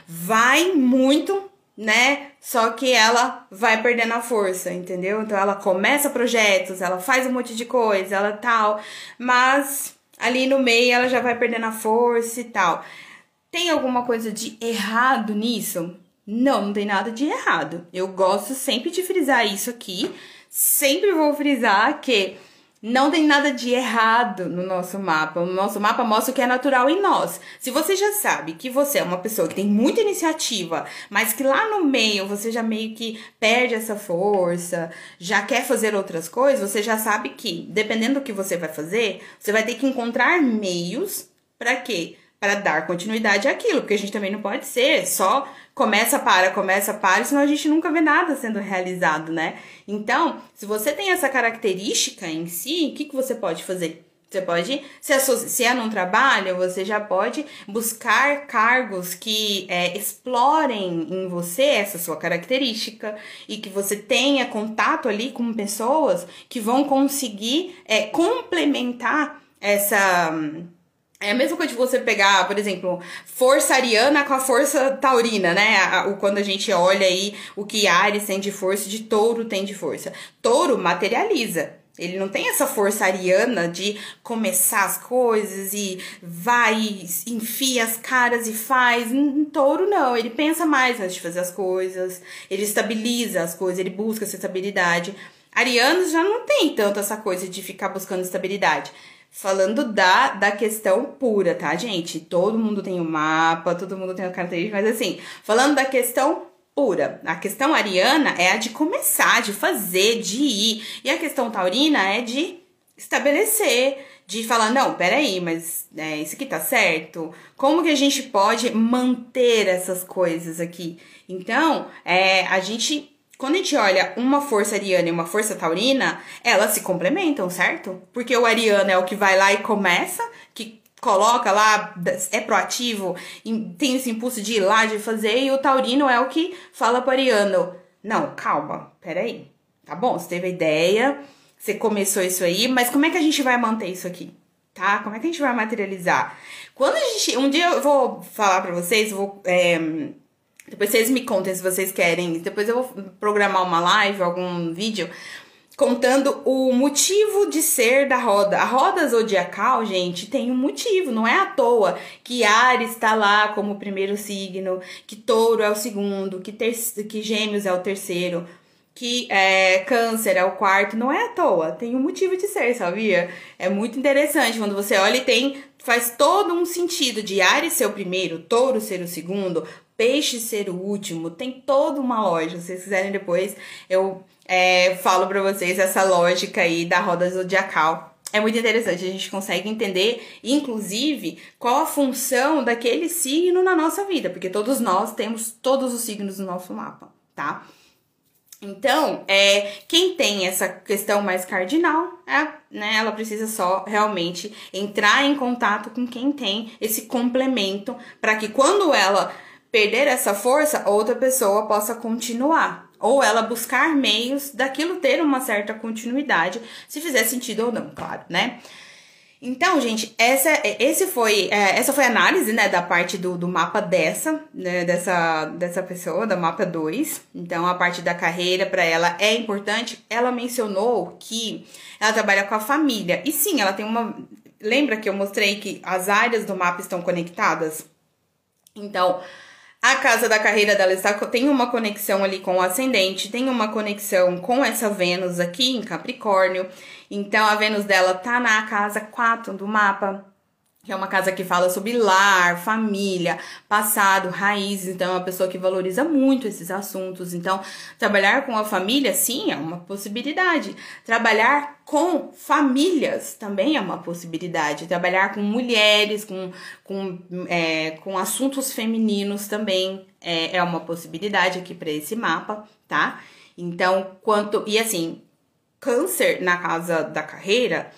vai muito, né? Só que ela vai perdendo a força, entendeu? Então ela começa projetos, ela faz um monte de coisa, ela tal, mas ali no meio ela já vai perdendo a força e tal. Tem alguma coisa de errado nisso? Não, não tem nada de errado. Eu gosto sempre de frisar isso aqui sempre vou frisar que não tem nada de errado no nosso mapa. O nosso mapa mostra o que é natural em nós. Se você já sabe que você é uma pessoa que tem muita iniciativa, mas que lá no meio você já meio que perde essa força, já quer fazer outras coisas, você já sabe que, dependendo do que você vai fazer, você vai ter que encontrar meios para quê? Para dar continuidade àquilo, porque a gente também não pode ser só começa, para, começa, para, senão a gente nunca vê nada sendo realizado, né? Então, se você tem essa característica em si, o que, que você pode fazer? Você pode se associar num trabalho, você já pode buscar cargos que é, explorem em você essa sua característica e que você tenha contato ali com pessoas que vão conseguir é, complementar essa. É a mesma coisa de você pegar, por exemplo, força ariana com a força taurina, né? Quando a gente olha aí o que Ares tem de força, de touro tem de força. Touro materializa. Ele não tem essa força ariana de começar as coisas e vai, enfia as caras e faz. Em touro, não. Ele pensa mais antes de fazer as coisas, ele estabiliza as coisas, ele busca essa estabilidade. Arianos já não tem tanto essa coisa de ficar buscando estabilidade. Falando da, da questão pura, tá, gente? Todo mundo tem um mapa, todo mundo tem uma característica, mas assim, falando da questão pura. A questão ariana é a de começar, de fazer, de ir. E a questão taurina é de estabelecer, de falar, não, peraí, mas é, isso aqui tá certo? Como que a gente pode manter essas coisas aqui? Então, é, a gente. Quando a gente olha uma força ariana e uma força taurina, elas se complementam, certo? Porque o ariano é o que vai lá e começa, que coloca lá, é proativo, tem esse impulso de ir lá, de fazer, e o taurino é o que fala para ariano, não, calma, peraí, tá bom, você teve a ideia, você começou isso aí, mas como é que a gente vai manter isso aqui? Tá? Como é que a gente vai materializar? Quando a gente. Um dia eu vou falar pra vocês, vou. É, depois vocês me contem se vocês querem. Depois eu vou programar uma live, algum vídeo, contando o motivo de ser da roda. A roda zodiacal, gente, tem um motivo, não é à toa que Ares está lá como primeiro signo, que Touro é o segundo, que, ter que Gêmeos é o terceiro, que é, Câncer é o quarto, não é à toa, tem um motivo de ser, sabia? É muito interessante quando você olha e tem faz todo um sentido de Ares ser o primeiro, Touro ser o segundo, Peixe ser o último, tem toda uma lógica. Se vocês quiserem depois, eu é, falo para vocês essa lógica aí da roda zodiacal. É muito interessante, a gente consegue entender, inclusive, qual a função daquele signo na nossa vida, porque todos nós temos todos os signos no nosso mapa, tá? Então, é, quem tem essa questão mais cardinal, é, né, ela precisa só realmente entrar em contato com quem tem esse complemento para que quando ela perder essa força, outra pessoa possa continuar ou ela buscar meios daquilo ter uma certa continuidade, se fizer sentido ou não, claro, né? Então, gente, essa, esse foi, é, essa foi a análise, né, da parte do, do mapa dessa, né, dessa, dessa pessoa, da mapa 2. Então, a parte da carreira para ela é importante. Ela mencionou que ela trabalha com a família. E sim, ela tem uma. Lembra que eu mostrei que as áreas do mapa estão conectadas? Então, a casa da carreira dela está, tem uma conexão ali com o ascendente, tem uma conexão com essa Vênus aqui em Capricórnio. Então a Vênus dela tá na casa 4 do mapa que é uma casa que fala sobre lar, família, passado, raízes. Então, é uma pessoa que valoriza muito esses assuntos. Então, trabalhar com a família, sim, é uma possibilidade. Trabalhar com famílias também é uma possibilidade. Trabalhar com mulheres, com, com, é, com assuntos femininos também é, é uma possibilidade aqui para esse mapa, tá? Então, quanto. E assim, câncer na casa da carreira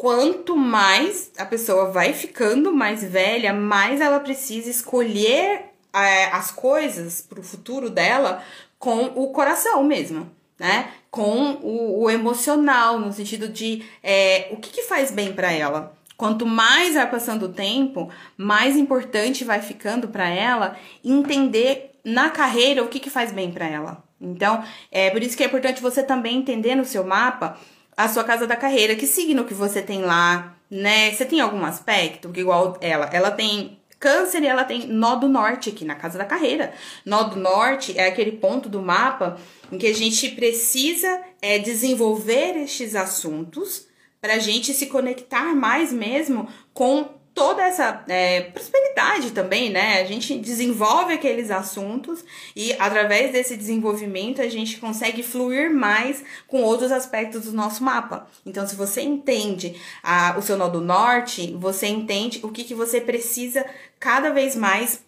quanto mais a pessoa vai ficando mais velha, mais ela precisa escolher é, as coisas para o futuro dela com o coração mesmo, né? Com o, o emocional, no sentido de é, o que, que faz bem para ela. Quanto mais vai passando o tempo, mais importante vai ficando para ela entender na carreira o que, que faz bem para ela. Então, é por isso que é importante você também entender no seu mapa a sua casa da carreira, que signo que você tem lá, né? Você tem algum aspecto que igual ela, ela tem Câncer e ela tem nó do norte aqui na casa da carreira. Nó do norte é aquele ponto do mapa em que a gente precisa é, desenvolver estes assuntos para a gente se conectar mais mesmo com toda essa é, prosperidade também, né? A gente desenvolve aqueles assuntos e através desse desenvolvimento a gente consegue fluir mais com outros aspectos do nosso mapa. Então, se você entende a, o seu nó do norte, você entende o que, que você precisa cada vez mais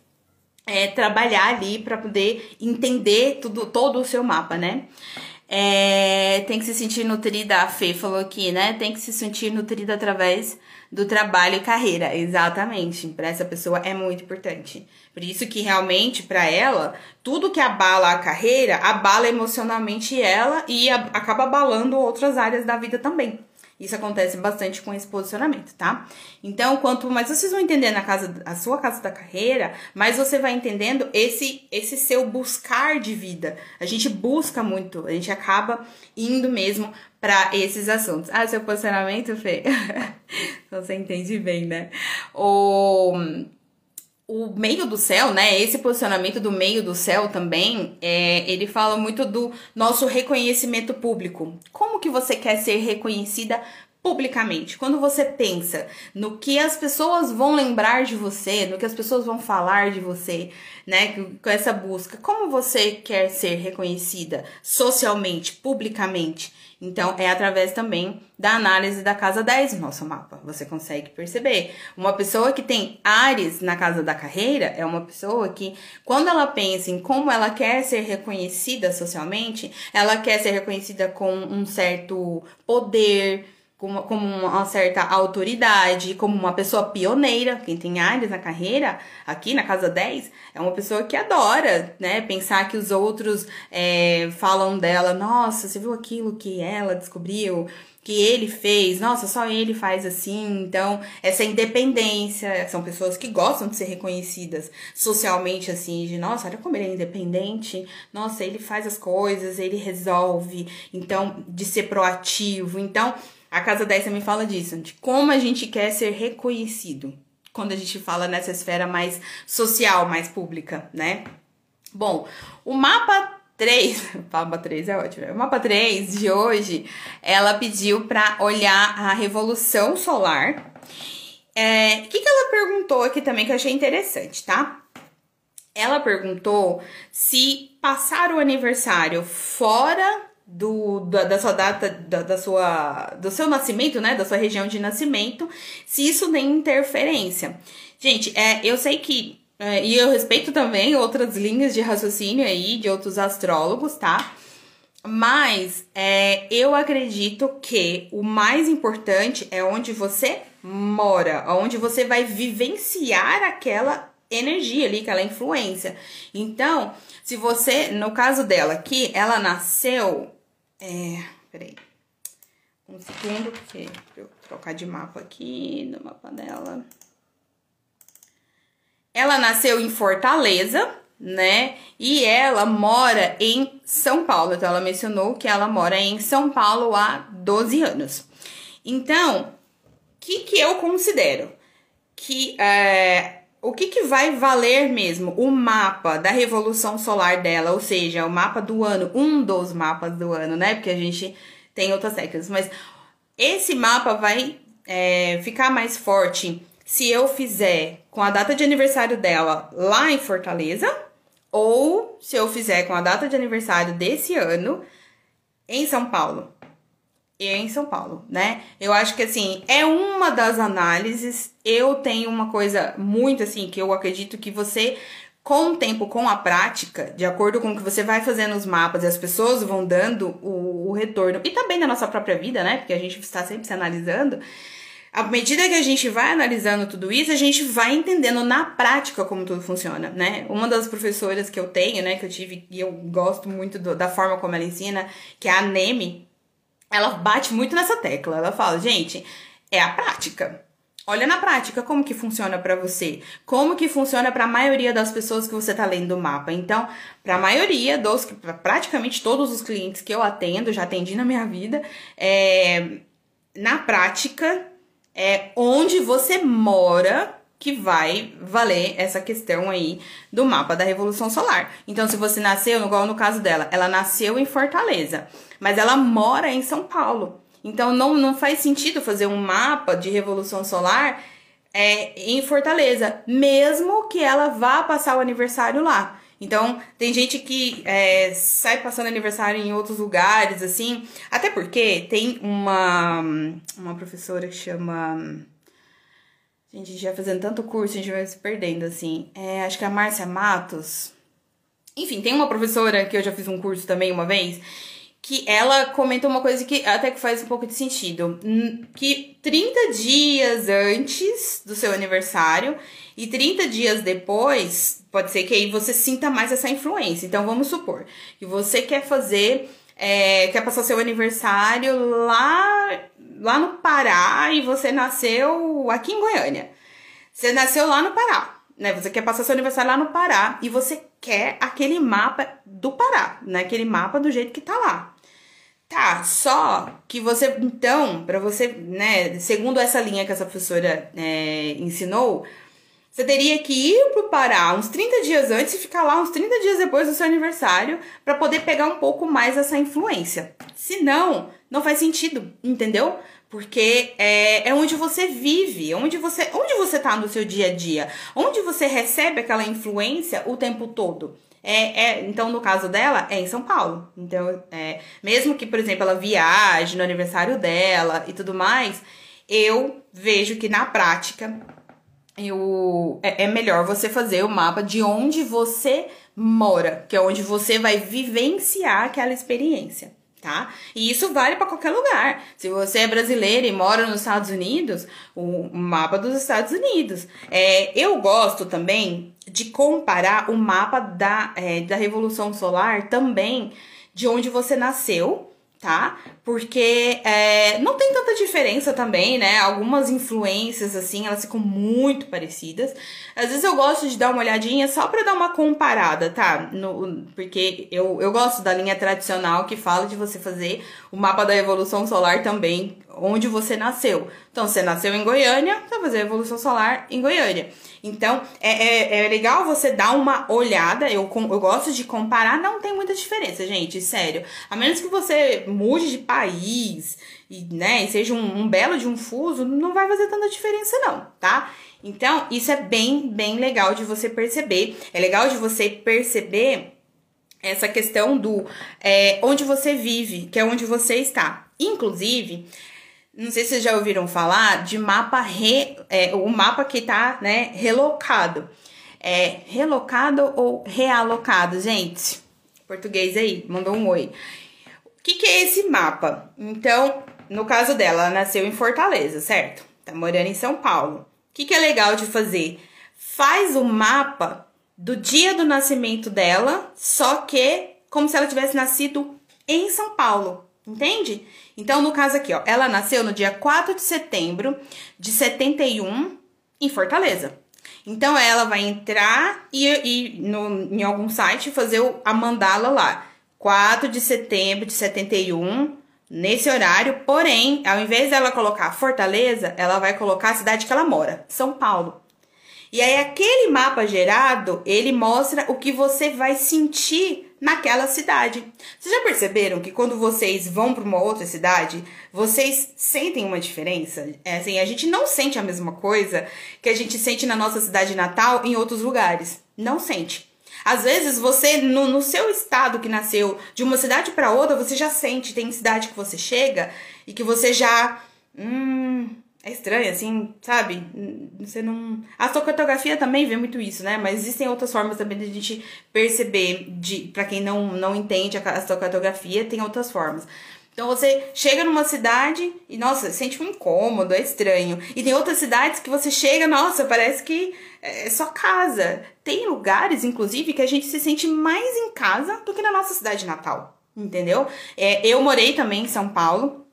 é, trabalhar ali para poder entender tudo, todo o seu mapa, né? É, tem que se sentir nutrida, a Fê falou aqui, né? Tem que se sentir nutrida através do trabalho e carreira. Exatamente. Para essa pessoa é muito importante. Por isso que realmente para ela, tudo que abala a carreira, abala emocionalmente ela e acaba abalando outras áreas da vida também. Isso acontece bastante com esse posicionamento, tá? Então, quanto mais vocês vão entendendo a casa, a sua casa da carreira, mais você vai entendendo esse esse seu buscar de vida. A gente busca muito, a gente acaba indo mesmo para esses assuntos. Ah, seu posicionamento, Fê? <laughs> você entende bem, né? O o meio do céu, né? Esse posicionamento do meio do céu também, é, ele fala muito do nosso reconhecimento público. Como que você quer ser reconhecida publicamente? Quando você pensa no que as pessoas vão lembrar de você, no que as pessoas vão falar de você, né? Com essa busca, como você quer ser reconhecida socialmente, publicamente? Então, é através também da análise da casa 10 no nosso mapa. Você consegue perceber. Uma pessoa que tem Ares na casa da carreira é uma pessoa que, quando ela pensa em como ela quer ser reconhecida socialmente, ela quer ser reconhecida com um certo poder, como, como uma certa autoridade, como uma pessoa pioneira. Quem tem Ares na carreira, aqui na casa 10, é uma pessoa que adora, né? Pensar que os outros é, falam dela, nossa, você viu aquilo que ela descobriu? que ele fez, nossa, só ele faz assim. Então, essa independência, são pessoas que gostam de ser reconhecidas socialmente assim, de nossa, olha como ele é independente, nossa, ele faz as coisas, ele resolve, então, de ser proativo. Então, a Casa 10 também fala disso, de como a gente quer ser reconhecido quando a gente fala nessa esfera mais social, mais pública, né? Bom, o mapa 3, o <laughs> mapa 3 é ótimo, né? o mapa 3 de hoje, ela pediu para olhar a revolução solar. É, o que, que ela perguntou aqui também que eu achei interessante, tá? Ela perguntou se passar o aniversário fora do, da, da, sua data, da, da, sua, do seu nascimento, né? Da sua região de nascimento, se isso tem interferência. Gente, é, eu sei que. É, e eu respeito também outras linhas de raciocínio aí, de outros astrólogos, tá? Mas é, eu acredito que o mais importante é onde você mora, onde você vai vivenciar aquela energia ali, aquela influência. Então, se você, no caso dela aqui, ela nasceu é, peraí. Um segundo, porque eu trocar de mapa aqui no mapa dela. Ela nasceu em Fortaleza, né? E ela mora em São Paulo. Então, ela mencionou que ela mora em São Paulo há 12 anos. Então, o que, que eu considero? Que é, o que, que vai valer mesmo? O mapa da revolução solar dela, ou seja, o mapa do ano, um dos mapas do ano, né? Porque a gente tem outras técnicas, mas esse mapa vai é, ficar mais forte se eu fizer com a data de aniversário dela lá em Fortaleza, ou se eu fizer com a data de aniversário desse ano em São Paulo em São Paulo, né? Eu acho que assim, é uma das análises. Eu tenho uma coisa muito assim que eu acredito que você com o tempo, com a prática, de acordo com o que você vai fazendo os mapas e as pessoas vão dando o, o retorno, e também na nossa própria vida, né? Porque a gente está sempre se analisando. À medida que a gente vai analisando tudo isso, a gente vai entendendo na prática como tudo funciona, né? Uma das professoras que eu tenho, né, que eu tive e eu gosto muito do, da forma como ela ensina, que é a Neme, ela bate muito nessa tecla. Ela fala, gente, é a prática. Olha na prática como que funciona para você, como que funciona para a maioria das pessoas que você tá lendo o mapa. Então, para a maioria dos, pra praticamente todos os clientes que eu atendo, já atendi na minha vida, é, na prática é onde você mora que vai valer essa questão aí do mapa da Revolução Solar. Então, se você nasceu, igual no caso dela, ela nasceu em Fortaleza, mas ela mora em São Paulo. Então, não, não faz sentido fazer um mapa de Revolução Solar é, em Fortaleza, mesmo que ela vá passar o aniversário lá. Então, tem gente que é, sai passando aniversário em outros lugares, assim. Até porque tem uma, uma professora que chama. A gente vai fazendo tanto curso, a gente vai se perdendo, assim. É, acho que a Márcia Matos. Enfim, tem uma professora que eu já fiz um curso também uma vez, que ela comentou uma coisa que até que faz um pouco de sentido. Que 30 dias antes do seu aniversário e 30 dias depois, pode ser que aí você sinta mais essa influência. Então vamos supor que você quer fazer, é, quer passar seu aniversário lá, lá no Pará e você nasceu aqui em Goiânia. Você nasceu lá no Pará, né? Você quer passar seu aniversário lá no Pará e você quer aquele mapa do Pará, né? Aquele mapa do jeito que tá lá. Tá, só que você, então, para você, né, segundo essa linha que essa professora é, ensinou, você teria que ir pro Pará uns 30 dias antes e ficar lá uns 30 dias depois do seu aniversário para poder pegar um pouco mais essa influência. Se não, não faz sentido, entendeu? Porque é, é onde você vive, onde você, onde você tá no seu dia a dia, onde você recebe aquela influência o tempo todo. É, é, então, no caso dela, é em São Paulo. Então, é, mesmo que, por exemplo, ela viaje no aniversário dela e tudo mais, eu vejo que na prática eu, é, é melhor você fazer o mapa de onde você mora, que é onde você vai vivenciar aquela experiência tá? E isso vale para qualquer lugar. Se você é brasileiro e mora nos Estados Unidos, o mapa dos Estados Unidos. É, eu gosto também de comparar o mapa da, é, da Revolução Solar também de onde você nasceu tá? Porque é, não tem tanta diferença também, né? Algumas influências, assim, elas ficam muito parecidas. Às vezes eu gosto de dar uma olhadinha só pra dar uma comparada, tá? No, porque eu, eu gosto da linha tradicional que fala de você fazer o mapa da evolução solar também, onde você nasceu. Então, você nasceu em Goiânia, você vai fazer a evolução solar em Goiânia. Então, é, é, é, legal você dar uma olhada. Eu, eu gosto de comparar, não tem muita diferença, gente, sério. A menos que você mude de país e, né, seja um, um belo de um fuso, não vai fazer tanta diferença, não, tá? Então, isso é bem, bem legal de você perceber. É legal de você perceber essa questão do é, onde você vive, que é onde você está. Inclusive, não sei se vocês já ouviram falar de mapa re, é, o mapa que tá, né, relocado. É relocado ou realocado, gente? Português aí, mandou um oi. O que, que é esse mapa? Então, no caso dela, ela nasceu em Fortaleza, certo? Tá morando em São Paulo. O que, que é legal de fazer? Faz o mapa do dia do nascimento dela, só que como se ela tivesse nascido em São Paulo. Entende? Então, no caso aqui, ó, ela nasceu no dia 4 de setembro de 71 em Fortaleza. Então, ela vai entrar e, e no, em algum site fazer a mandala lá. 4 de setembro de 71, nesse horário. Porém, ao invés dela colocar Fortaleza, ela vai colocar a cidade que ela mora, São Paulo. E aí, aquele mapa gerado, ele mostra o que você vai sentir naquela cidade. Vocês já perceberam que quando vocês vão para uma outra cidade, vocês sentem uma diferença? É assim, a gente não sente a mesma coisa que a gente sente na nossa cidade natal em outros lugares. Não sente. Às vezes você, no, no seu estado que nasceu, de uma cidade para outra, você já sente. Tem cidade que você chega e que você já. Hum, é estranho, assim, sabe? Você não. A fotografia também vê muito isso, né? Mas existem outras formas também de a gente perceber, de para quem não, não entende a fotografia, tem outras formas. Então você chega numa cidade e, nossa, sente um incômodo, é estranho. E tem outras cidades que você chega, nossa, parece que é só casa. Tem lugares, inclusive, que a gente se sente mais em casa do que na nossa cidade natal. Entendeu? É, eu morei também em São Paulo.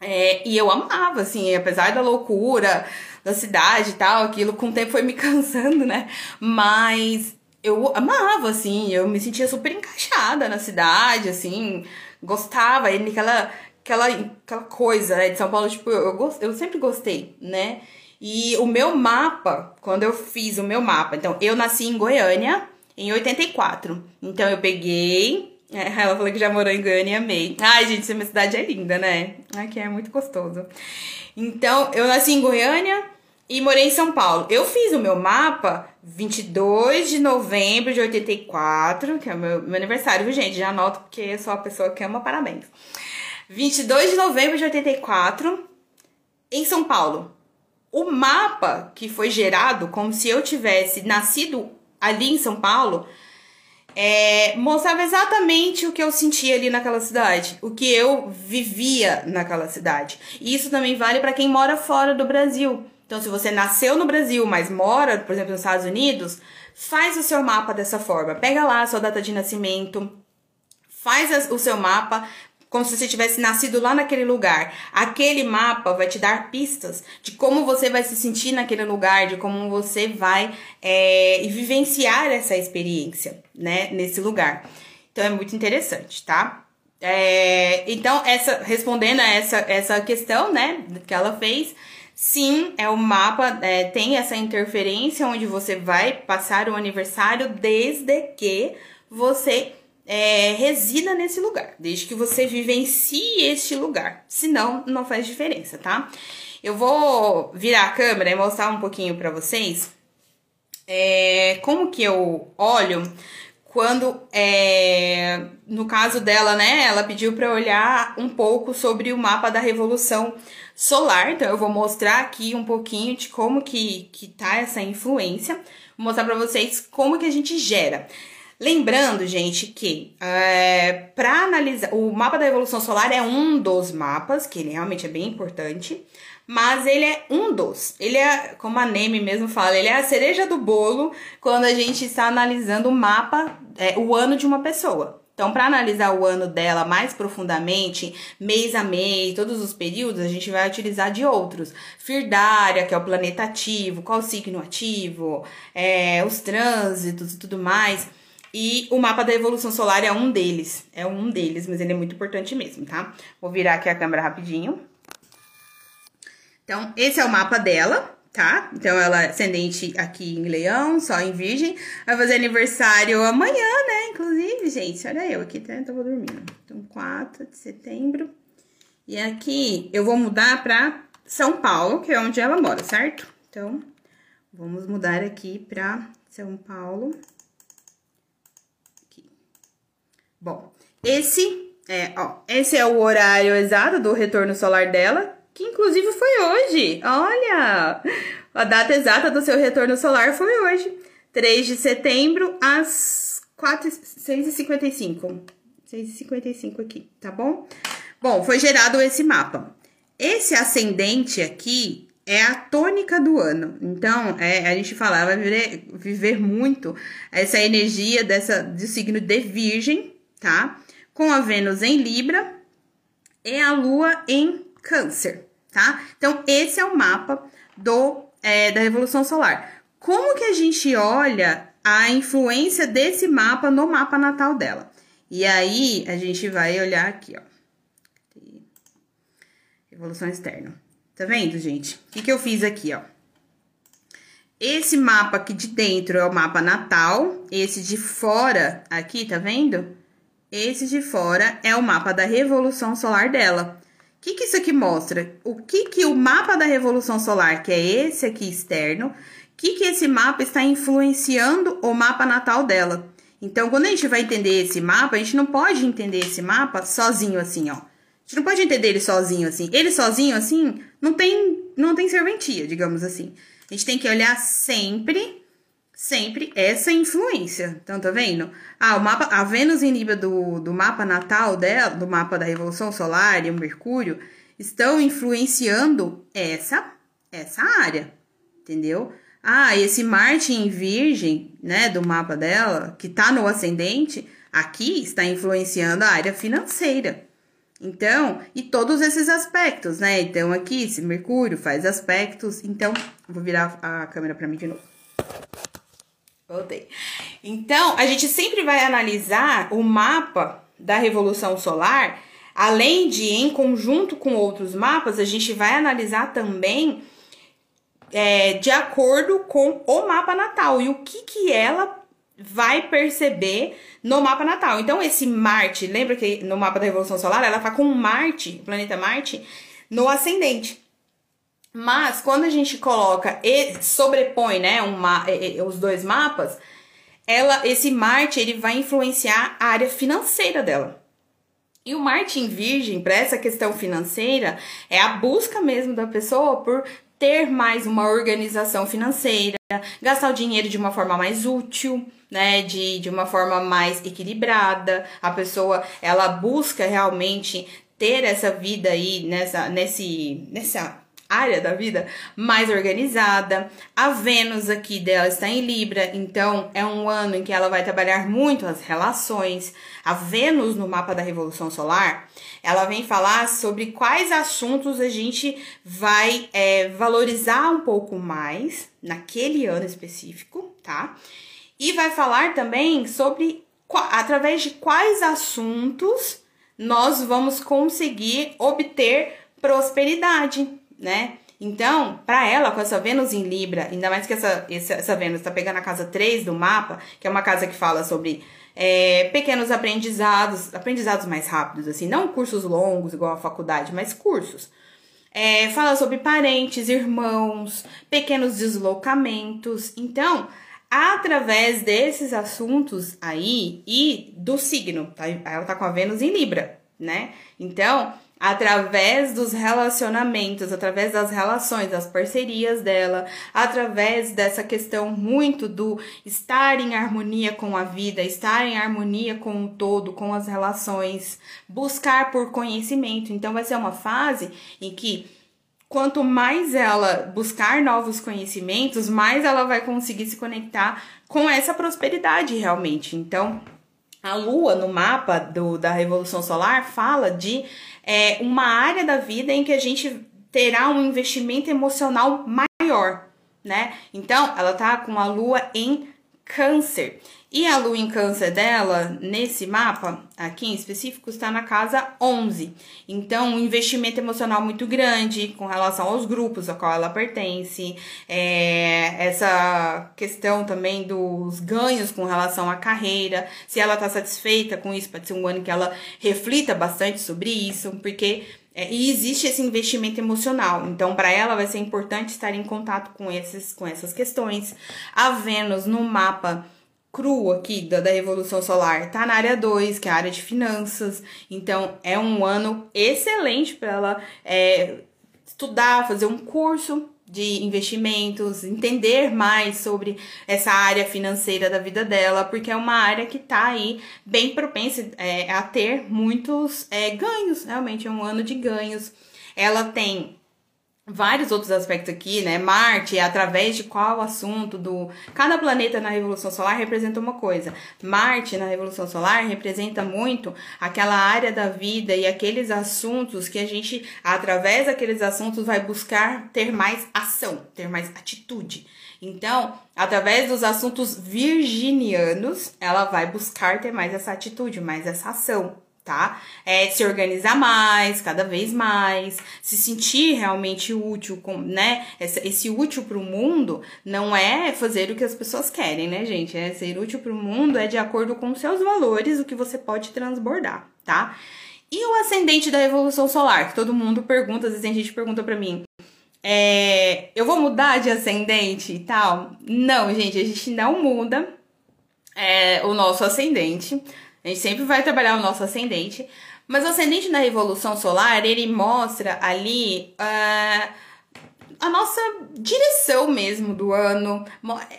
É, e eu amava, assim, apesar da loucura da cidade e tal, aquilo com o tempo foi me <laughs> cansando, né? Mas eu amava, assim, eu me sentia super encaixada na cidade, assim, gostava, e aquela, aquela, aquela coisa, né, de São Paulo, tipo, eu, eu, eu sempre gostei, né? E o meu mapa, quando eu fiz o meu mapa, então, eu nasci em Goiânia em 84. Então, eu peguei <laughs> ela falou que já morou em Goiânia e amei. Ai, gente, essa minha cidade é linda, né? Aqui é muito gostoso. Então, eu nasci em Goiânia e morei em São Paulo. Eu fiz o meu mapa 22 de novembro de 84, que é o meu, meu aniversário, viu, gente? Já anoto porque eu sou uma pessoa que ama parabéns. 22 de novembro de 84, em São Paulo. O mapa que foi gerado, como se eu tivesse nascido ali em São Paulo, é, mostrava exatamente o que eu sentia ali naquela cidade, o que eu vivia naquela cidade. E isso também vale para quem mora fora do Brasil. Então, se você nasceu no Brasil, mas mora, por exemplo, nos Estados Unidos, faz o seu mapa dessa forma. Pega lá a sua data de nascimento, faz o seu mapa como se você tivesse nascido lá naquele lugar. Aquele mapa vai te dar pistas de como você vai se sentir naquele lugar, de como você vai é, vivenciar essa experiência, né, nesse lugar. Então é muito interessante, tá? É, então, essa, respondendo a essa, essa questão, né, que ela fez, sim, é o mapa, é, tem essa interferência onde você vai passar o aniversário desde que você é, resida nesse lugar, desde que você vivencie este lugar. Senão, não faz diferença, tá? Eu vou virar a câmera e mostrar um pouquinho para vocês é, como que eu olho quando, é, no caso dela, né, ela pediu para olhar um pouco sobre o mapa da Revolução Solar. Então, eu vou mostrar aqui um pouquinho de como que, que tá essa influência. Vou mostrar para vocês como que a gente gera. Lembrando, gente, que é, para analisar. O mapa da evolução solar é um dos mapas, que ele realmente é bem importante, mas ele é um dos. Ele é, como a Neme mesmo fala, ele é a cereja do bolo quando a gente está analisando o mapa, é, o ano de uma pessoa. Então, para analisar o ano dela mais profundamente, mês a mês, todos os períodos, a gente vai utilizar de outros. Firdária, que é o planeta ativo, qual signo ativo, é, os trânsitos e tudo mais. E o mapa da evolução solar é um deles. É um deles, mas ele é muito importante mesmo, tá? Vou virar aqui a câmera rapidinho. Então, esse é o mapa dela, tá? Então, ela é ascendente aqui em leão, só em virgem. Vai fazer aniversário amanhã, né? Inclusive, gente, olha eu aqui, tá? Eu tava dormindo. Então, 4 de setembro. E aqui, eu vou mudar pra São Paulo, que é onde ela mora, certo? Então, vamos mudar aqui pra São Paulo. Bom, esse é, ó, esse é o horário exato do retorno solar dela, que inclusive foi hoje. Olha! A data exata do seu retorno solar foi hoje, 3 de setembro, às 4, 6h55. 6h55 aqui, tá bom? Bom, foi gerado esse mapa. Esse ascendente aqui é a tônica do ano. Então, é, a gente fala, vai viver, viver muito essa energia dessa, do signo de Virgem, tá? Com a Vênus em Libra e a Lua em Câncer, tá? Então, esse é o mapa do é, da Revolução Solar. Como que a gente olha a influência desse mapa no mapa natal dela? E aí, a gente vai olhar aqui, ó. Revolução externa. Tá vendo, gente? O que, que eu fiz aqui, ó? Esse mapa aqui de dentro é o mapa natal, esse de fora aqui, tá vendo? Esse de fora é o mapa da revolução solar dela. O que, que isso aqui mostra? O que, que o mapa da revolução solar, que é esse aqui externo, o que, que esse mapa está influenciando o mapa natal dela? Então, quando a gente vai entender esse mapa, a gente não pode entender esse mapa sozinho assim, ó. A gente não pode entender ele sozinho assim. Ele sozinho assim não tem não tem serventia, digamos assim. A gente tem que olhar sempre sempre essa influência. Então, tá vendo? Ah, o mapa, a Vênus em Libra do, do mapa natal dela, do mapa da Revolução Solar e o Mercúrio, estão influenciando essa, essa área, entendeu? Ah, esse Marte em Virgem, né, do mapa dela, que tá no ascendente, aqui está influenciando a área financeira. Então, e todos esses aspectos, né? Então, aqui, esse Mercúrio faz aspectos. Então, vou virar a câmera para mim de novo. Voltei. Então, a gente sempre vai analisar o mapa da Revolução Solar, além de em conjunto com outros mapas, a gente vai analisar também é, de acordo com o mapa natal e o que, que ela vai perceber no mapa natal. Então, esse Marte, lembra que no mapa da Revolução Solar ela tá com Marte, o planeta Marte, no ascendente. Mas quando a gente coloca e sobrepõe, né, os dois mapas, ela, esse Marte, ele vai influenciar a área financeira dela. E o Marte em Virgem, para essa questão financeira, é a busca mesmo da pessoa por ter mais uma organização financeira, gastar o dinheiro de uma forma mais útil, né, de, de uma forma mais equilibrada. A pessoa, ela busca realmente ter essa vida aí nessa nesse nessa área da vida mais organizada. A Vênus aqui dela está em Libra, então é um ano em que ela vai trabalhar muito as relações. A Vênus no mapa da Revolução Solar, ela vem falar sobre quais assuntos a gente vai é, valorizar um pouco mais naquele ano específico, tá? E vai falar também sobre através de quais assuntos nós vamos conseguir obter prosperidade, né? Então, para ela, com essa Vênus em Libra, ainda mais que essa, essa, Vênus está pegando a casa 3 do mapa, que é uma casa que fala sobre é, pequenos aprendizados, aprendizados mais rápidos, assim, não cursos longos igual a faculdade, mas cursos. É, fala sobre parentes, irmãos, pequenos deslocamentos. Então, através desses assuntos aí e do signo, tá? ela tá com a Vênus em Libra, né? Então, através dos relacionamentos, através das relações, das parcerias dela, através dessa questão muito do estar em harmonia com a vida, estar em harmonia com o todo, com as relações, buscar por conhecimento. Então vai ser uma fase em que quanto mais ela buscar novos conhecimentos, mais ela vai conseguir se conectar com essa prosperidade realmente. Então, a Lua no mapa do, da Revolução Solar fala de é, uma área da vida em que a gente terá um investimento emocional maior, né? Então, ela tá com a lua em câncer. E a lua em câncer dela, nesse mapa, aqui em específico, está na casa 11. Então, um investimento emocional muito grande com relação aos grupos a qual ela pertence. É, essa questão também dos ganhos com relação à carreira. Se ela está satisfeita com isso, pode ser um ano que ela reflita bastante sobre isso, porque é, e existe esse investimento emocional. Então, para ela vai ser importante estar em contato com, esses, com essas questões. A Vênus no mapa cru aqui da, da Revolução Solar tá na área 2, que é a área de finanças. Então, é um ano excelente para ela é, estudar, fazer um curso de investimentos, entender mais sobre essa área financeira da vida dela, porque é uma área que tá aí bem propensa é, a ter muitos é, ganhos, realmente é um ano de ganhos. Ela tem vários outros aspectos aqui, né? Marte, através de qual assunto do. Cada planeta na Revolução Solar representa uma coisa. Marte na Revolução Solar representa muito aquela área da vida e aqueles assuntos que a gente, através daqueles assuntos, vai buscar ter mais ação, ter mais atitude. Então, através dos assuntos virginianos, ela vai buscar ter mais essa atitude, mais essa ação tá? É se organizar mais, cada vez mais, se sentir realmente útil, com, né? Esse, esse útil para o mundo não é fazer o que as pessoas querem, né, gente? É ser útil para o mundo é de acordo com seus valores, o que você pode transbordar, tá? E o ascendente da revolução solar, que todo mundo pergunta, às vezes tem gente que pergunta para mim, é, eu vou mudar de ascendente e tal? Não, gente, a gente não muda é, o nosso ascendente. A gente sempre vai trabalhar o nosso ascendente. Mas o ascendente na Revolução Solar, ele mostra ali uh, a nossa direção mesmo do ano.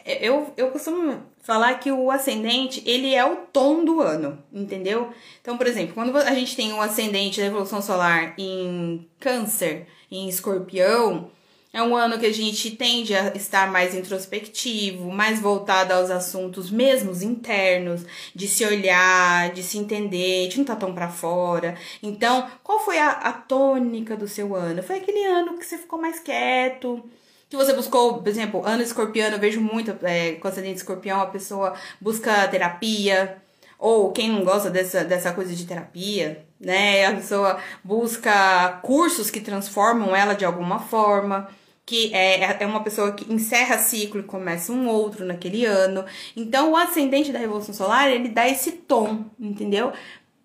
Eu, eu costumo falar que o ascendente, ele é o tom do ano, entendeu? Então, por exemplo, quando a gente tem o ascendente da Revolução Solar em câncer, em escorpião, é um ano que a gente tende a estar mais introspectivo, mais voltado aos assuntos mesmos internos, de se olhar, de se entender, de não estar tá tão para fora. Então, qual foi a, a tônica do seu ano? Foi aquele ano que você ficou mais quieto, que você buscou, por exemplo, ano escorpiano, eu vejo muito é, com ascendente escorpião, a pessoa busca terapia, ou quem não gosta dessa, dessa coisa de terapia, né? A pessoa busca cursos que transformam ela de alguma forma que é, é uma pessoa que encerra ciclo e começa um outro naquele ano. Então, o ascendente da Revolução Solar, ele dá esse tom, entendeu?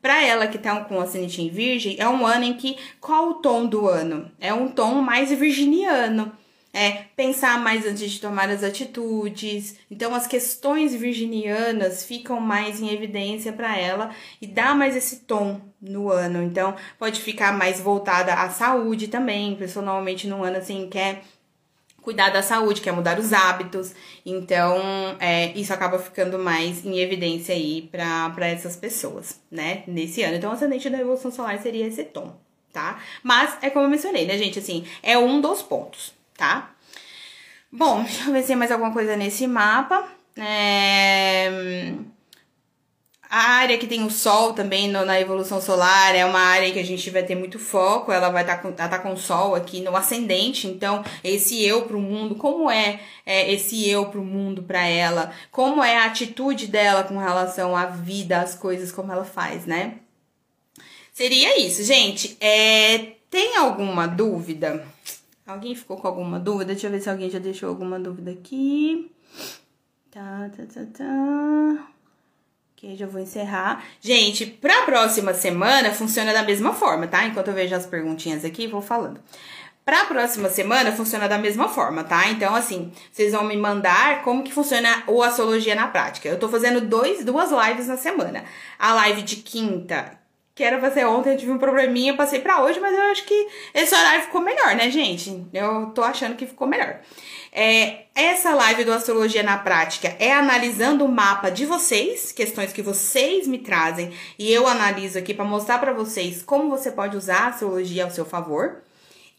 para ela que tá com ascendente em virgem, é um ano em que qual o tom do ano? É um tom mais virginiano. É pensar mais antes de tomar as atitudes. Então as questões virginianas ficam mais em evidência para ela e dá mais esse tom no ano. Então pode ficar mais voltada à saúde também, personalmente no ano assim quer cuidar da saúde, quer mudar os hábitos. Então, é, isso acaba ficando mais em evidência aí para essas pessoas, né? Nesse ano. Então, o ascendente da Revolução Solar seria esse tom, tá? Mas, é como eu mencionei, né, gente? Assim, é um dos pontos, tá? Bom, <laughs> deixa eu ver se tem mais alguma coisa nesse mapa. É... A área que tem o Sol também no, na evolução solar é uma área que a gente vai ter muito foco. Ela vai estar tá com, tá o Sol aqui no ascendente. Então, esse eu para o mundo, como é, é esse eu para o mundo para ela? Como é a atitude dela com relação à vida, às coisas, como ela faz, né? Seria isso, gente. É, tem alguma dúvida? Alguém ficou com alguma dúvida? Deixa eu ver se alguém já deixou alguma dúvida aqui. Tá, tá, tá, tá que já vou encerrar. Gente, pra próxima semana funciona da mesma forma, tá? Enquanto eu vejo as perguntinhas aqui, vou falando. Pra próxima semana funciona da mesma forma, tá? Então, assim, vocês vão me mandar como que funciona o Astrologia na prática. Eu tô fazendo dois, duas lives na semana. A live de quinta, que era fazer ontem, eu tive um probleminha, passei pra hoje, mas eu acho que esse horário ficou melhor, né, gente? Eu tô achando que ficou melhor. É, essa live do Astrologia na Prática é analisando o mapa de vocês, questões que vocês me trazem, e eu analiso aqui para mostrar para vocês como você pode usar a astrologia ao seu favor.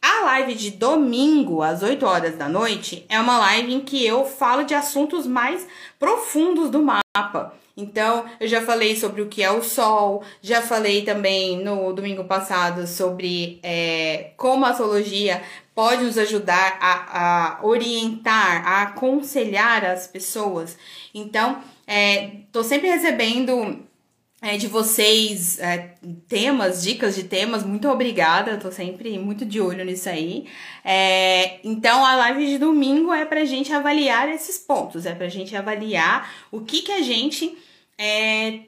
A live de domingo, às 8 horas da noite, é uma live em que eu falo de assuntos mais profundos do mapa. Então, eu já falei sobre o que é o Sol, já falei também no domingo passado sobre é, como a astrologia pode nos ajudar a, a orientar, a aconselhar as pessoas. Então, é, tô sempre recebendo é, de vocês é, temas, dicas de temas. Muito obrigada, tô sempre muito de olho nisso aí. É, então, a live de domingo é pra gente avaliar esses pontos, é pra gente avaliar o que que a gente é,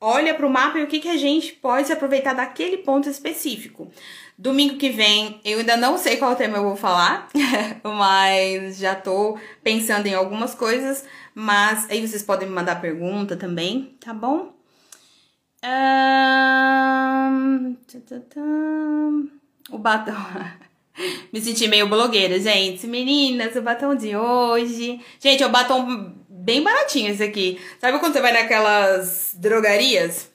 olha para o mapa e o que, que a gente pode aproveitar daquele ponto específico. Domingo que vem, eu ainda não sei qual tema eu vou falar, <laughs> mas já tô pensando em algumas coisas, mas aí vocês podem me mandar pergunta também, tá bom? Um... O batom. <laughs> Me senti meio blogueira, gente. Meninas, o batom de hoje. Gente, é o batom bem baratinho esse aqui. Sabe quando você vai naquelas drogarias?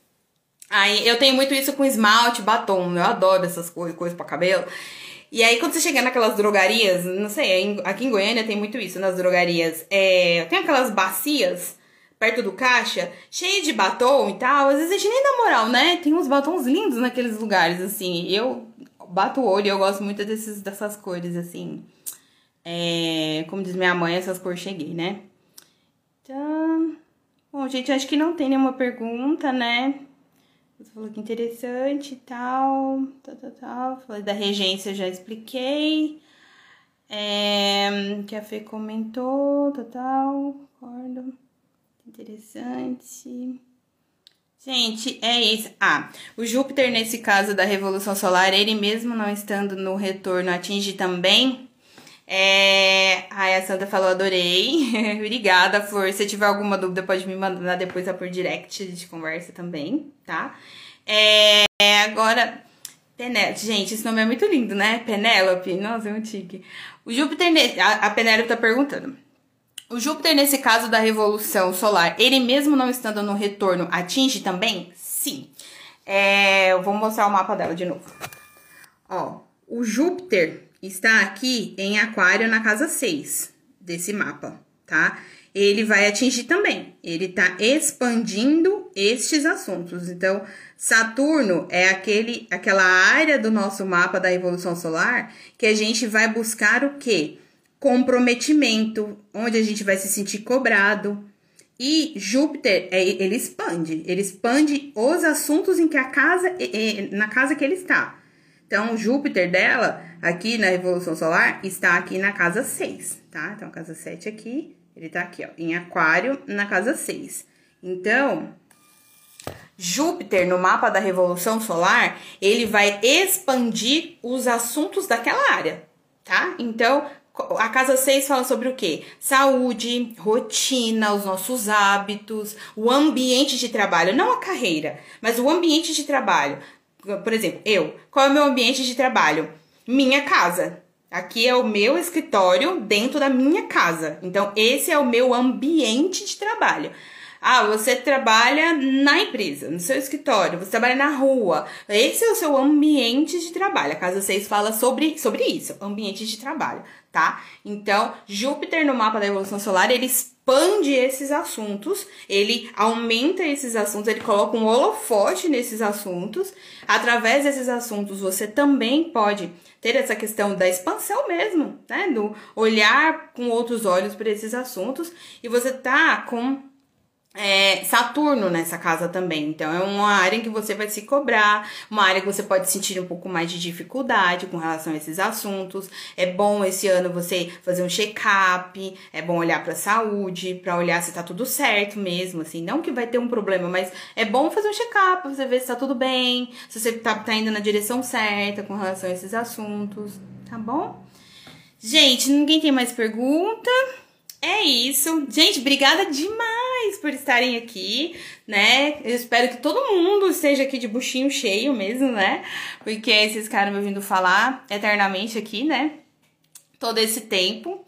Aí eu tenho muito isso com esmalte, batom. Eu adoro essas coisas, coisas pra cabelo. E aí, quando você chega naquelas drogarias, não sei, aqui em Goiânia tem muito isso nas drogarias. É, tem aquelas bacias perto do caixa, cheia de batom e tal. Às vezes a gente nem dá moral, né? Tem uns batons lindos naqueles lugares, assim. Eu bato o olho eu gosto muito desses, dessas cores, assim. É, como diz minha mãe, essas cores cheguei, né? Então, bom, gente, acho que não tem nenhuma pergunta, né? Você falou que interessante e tal, tal, tal, tal. Falei da regência, já expliquei. É, que a Fê comentou, tal, tal, concordo. Interessante. Gente, é isso. Ah, o Júpiter, nesse caso da Revolução Solar, ele mesmo não estando no retorno, atinge também é... Ai, a Sandra falou, adorei. <laughs> Obrigada, Flor. Se tiver alguma dúvida, pode me mandar depois por direct de conversa também, tá? É... Agora, Penélope. Gente, esse nome é muito lindo, né? Penélope. Nossa, é um tique. O Júpiter, a Penélope tá perguntando. O Júpiter, nesse caso da revolução solar, ele mesmo não estando no retorno, atinge também? Sim. É... Eu vou mostrar o mapa dela de novo. Ó, o Júpiter está aqui em Aquário na casa 6 desse mapa, tá? Ele vai atingir também, ele está expandindo estes assuntos. Então, Saturno é aquele, aquela área do nosso mapa da evolução solar que a gente vai buscar o quê? Comprometimento, onde a gente vai se sentir cobrado. E Júpiter, é, ele expande, ele expande os assuntos em que a casa, na casa que ele está. Então, Júpiter dela, aqui na Revolução Solar, está aqui na casa 6, tá? Então, casa 7 aqui, ele tá aqui, ó, em Aquário, na casa 6. Então, Júpiter no mapa da revolução solar, ele vai expandir os assuntos daquela área, tá? Então, a casa 6 fala sobre o quê? Saúde, rotina, os nossos hábitos, o ambiente de trabalho, não a carreira, mas o ambiente de trabalho. Por exemplo, eu, qual é o meu ambiente de trabalho? Minha casa. Aqui é o meu escritório dentro da minha casa. Então, esse é o meu ambiente de trabalho. Ah, você trabalha na empresa, no seu escritório, você trabalha na rua. Esse é o seu ambiente de trabalho. A casa 6 fala sobre, sobre isso, ambiente de trabalho, tá? Então, Júpiter no mapa da evolução solar, ele expande esses assuntos, ele aumenta esses assuntos, ele coloca um holofote nesses assuntos. Através desses assuntos, você também pode ter essa questão da expansão mesmo, né? Do olhar com outros olhos para esses assuntos e você tá com é, Saturno nessa casa também. Então, é uma área em que você vai se cobrar, uma área que você pode sentir um pouco mais de dificuldade com relação a esses assuntos. É bom esse ano você fazer um check-up, é bom olhar para a saúde, para olhar se tá tudo certo mesmo, assim. Não que vai ter um problema, mas é bom fazer um check-up, você ver se tá tudo bem, se você tá, tá indo na direção certa com relação a esses assuntos, tá bom? Gente, ninguém tem mais pergunta? É isso. Gente, obrigada demais por estarem aqui, né? Eu espero que todo mundo esteja aqui de buchinho cheio mesmo, né? Porque esses caras me ouvindo falar eternamente aqui, né? Todo esse tempo.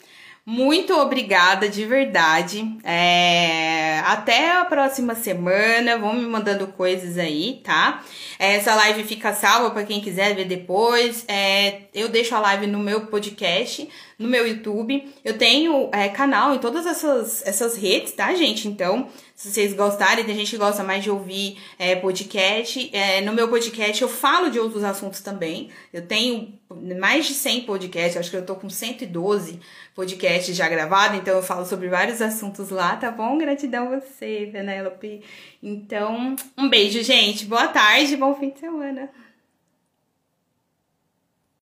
Muito obrigada de verdade. É... Até a próxima semana. Vão me mandando coisas aí, tá? Essa live fica salva para quem quiser ver depois. É... Eu deixo a live no meu podcast no meu YouTube. Eu tenho é, canal em todas essas, essas redes, tá, gente? Então, se vocês gostarem, tem gente que gosta mais de ouvir é, podcast. É, no meu podcast eu falo de outros assuntos também. Eu tenho mais de 100 podcasts, acho que eu tô com 112 podcasts já gravados, então eu falo sobre vários assuntos lá, tá bom? Gratidão a você, Penélope. Então, um beijo, gente. Boa tarde, bom fim de semana.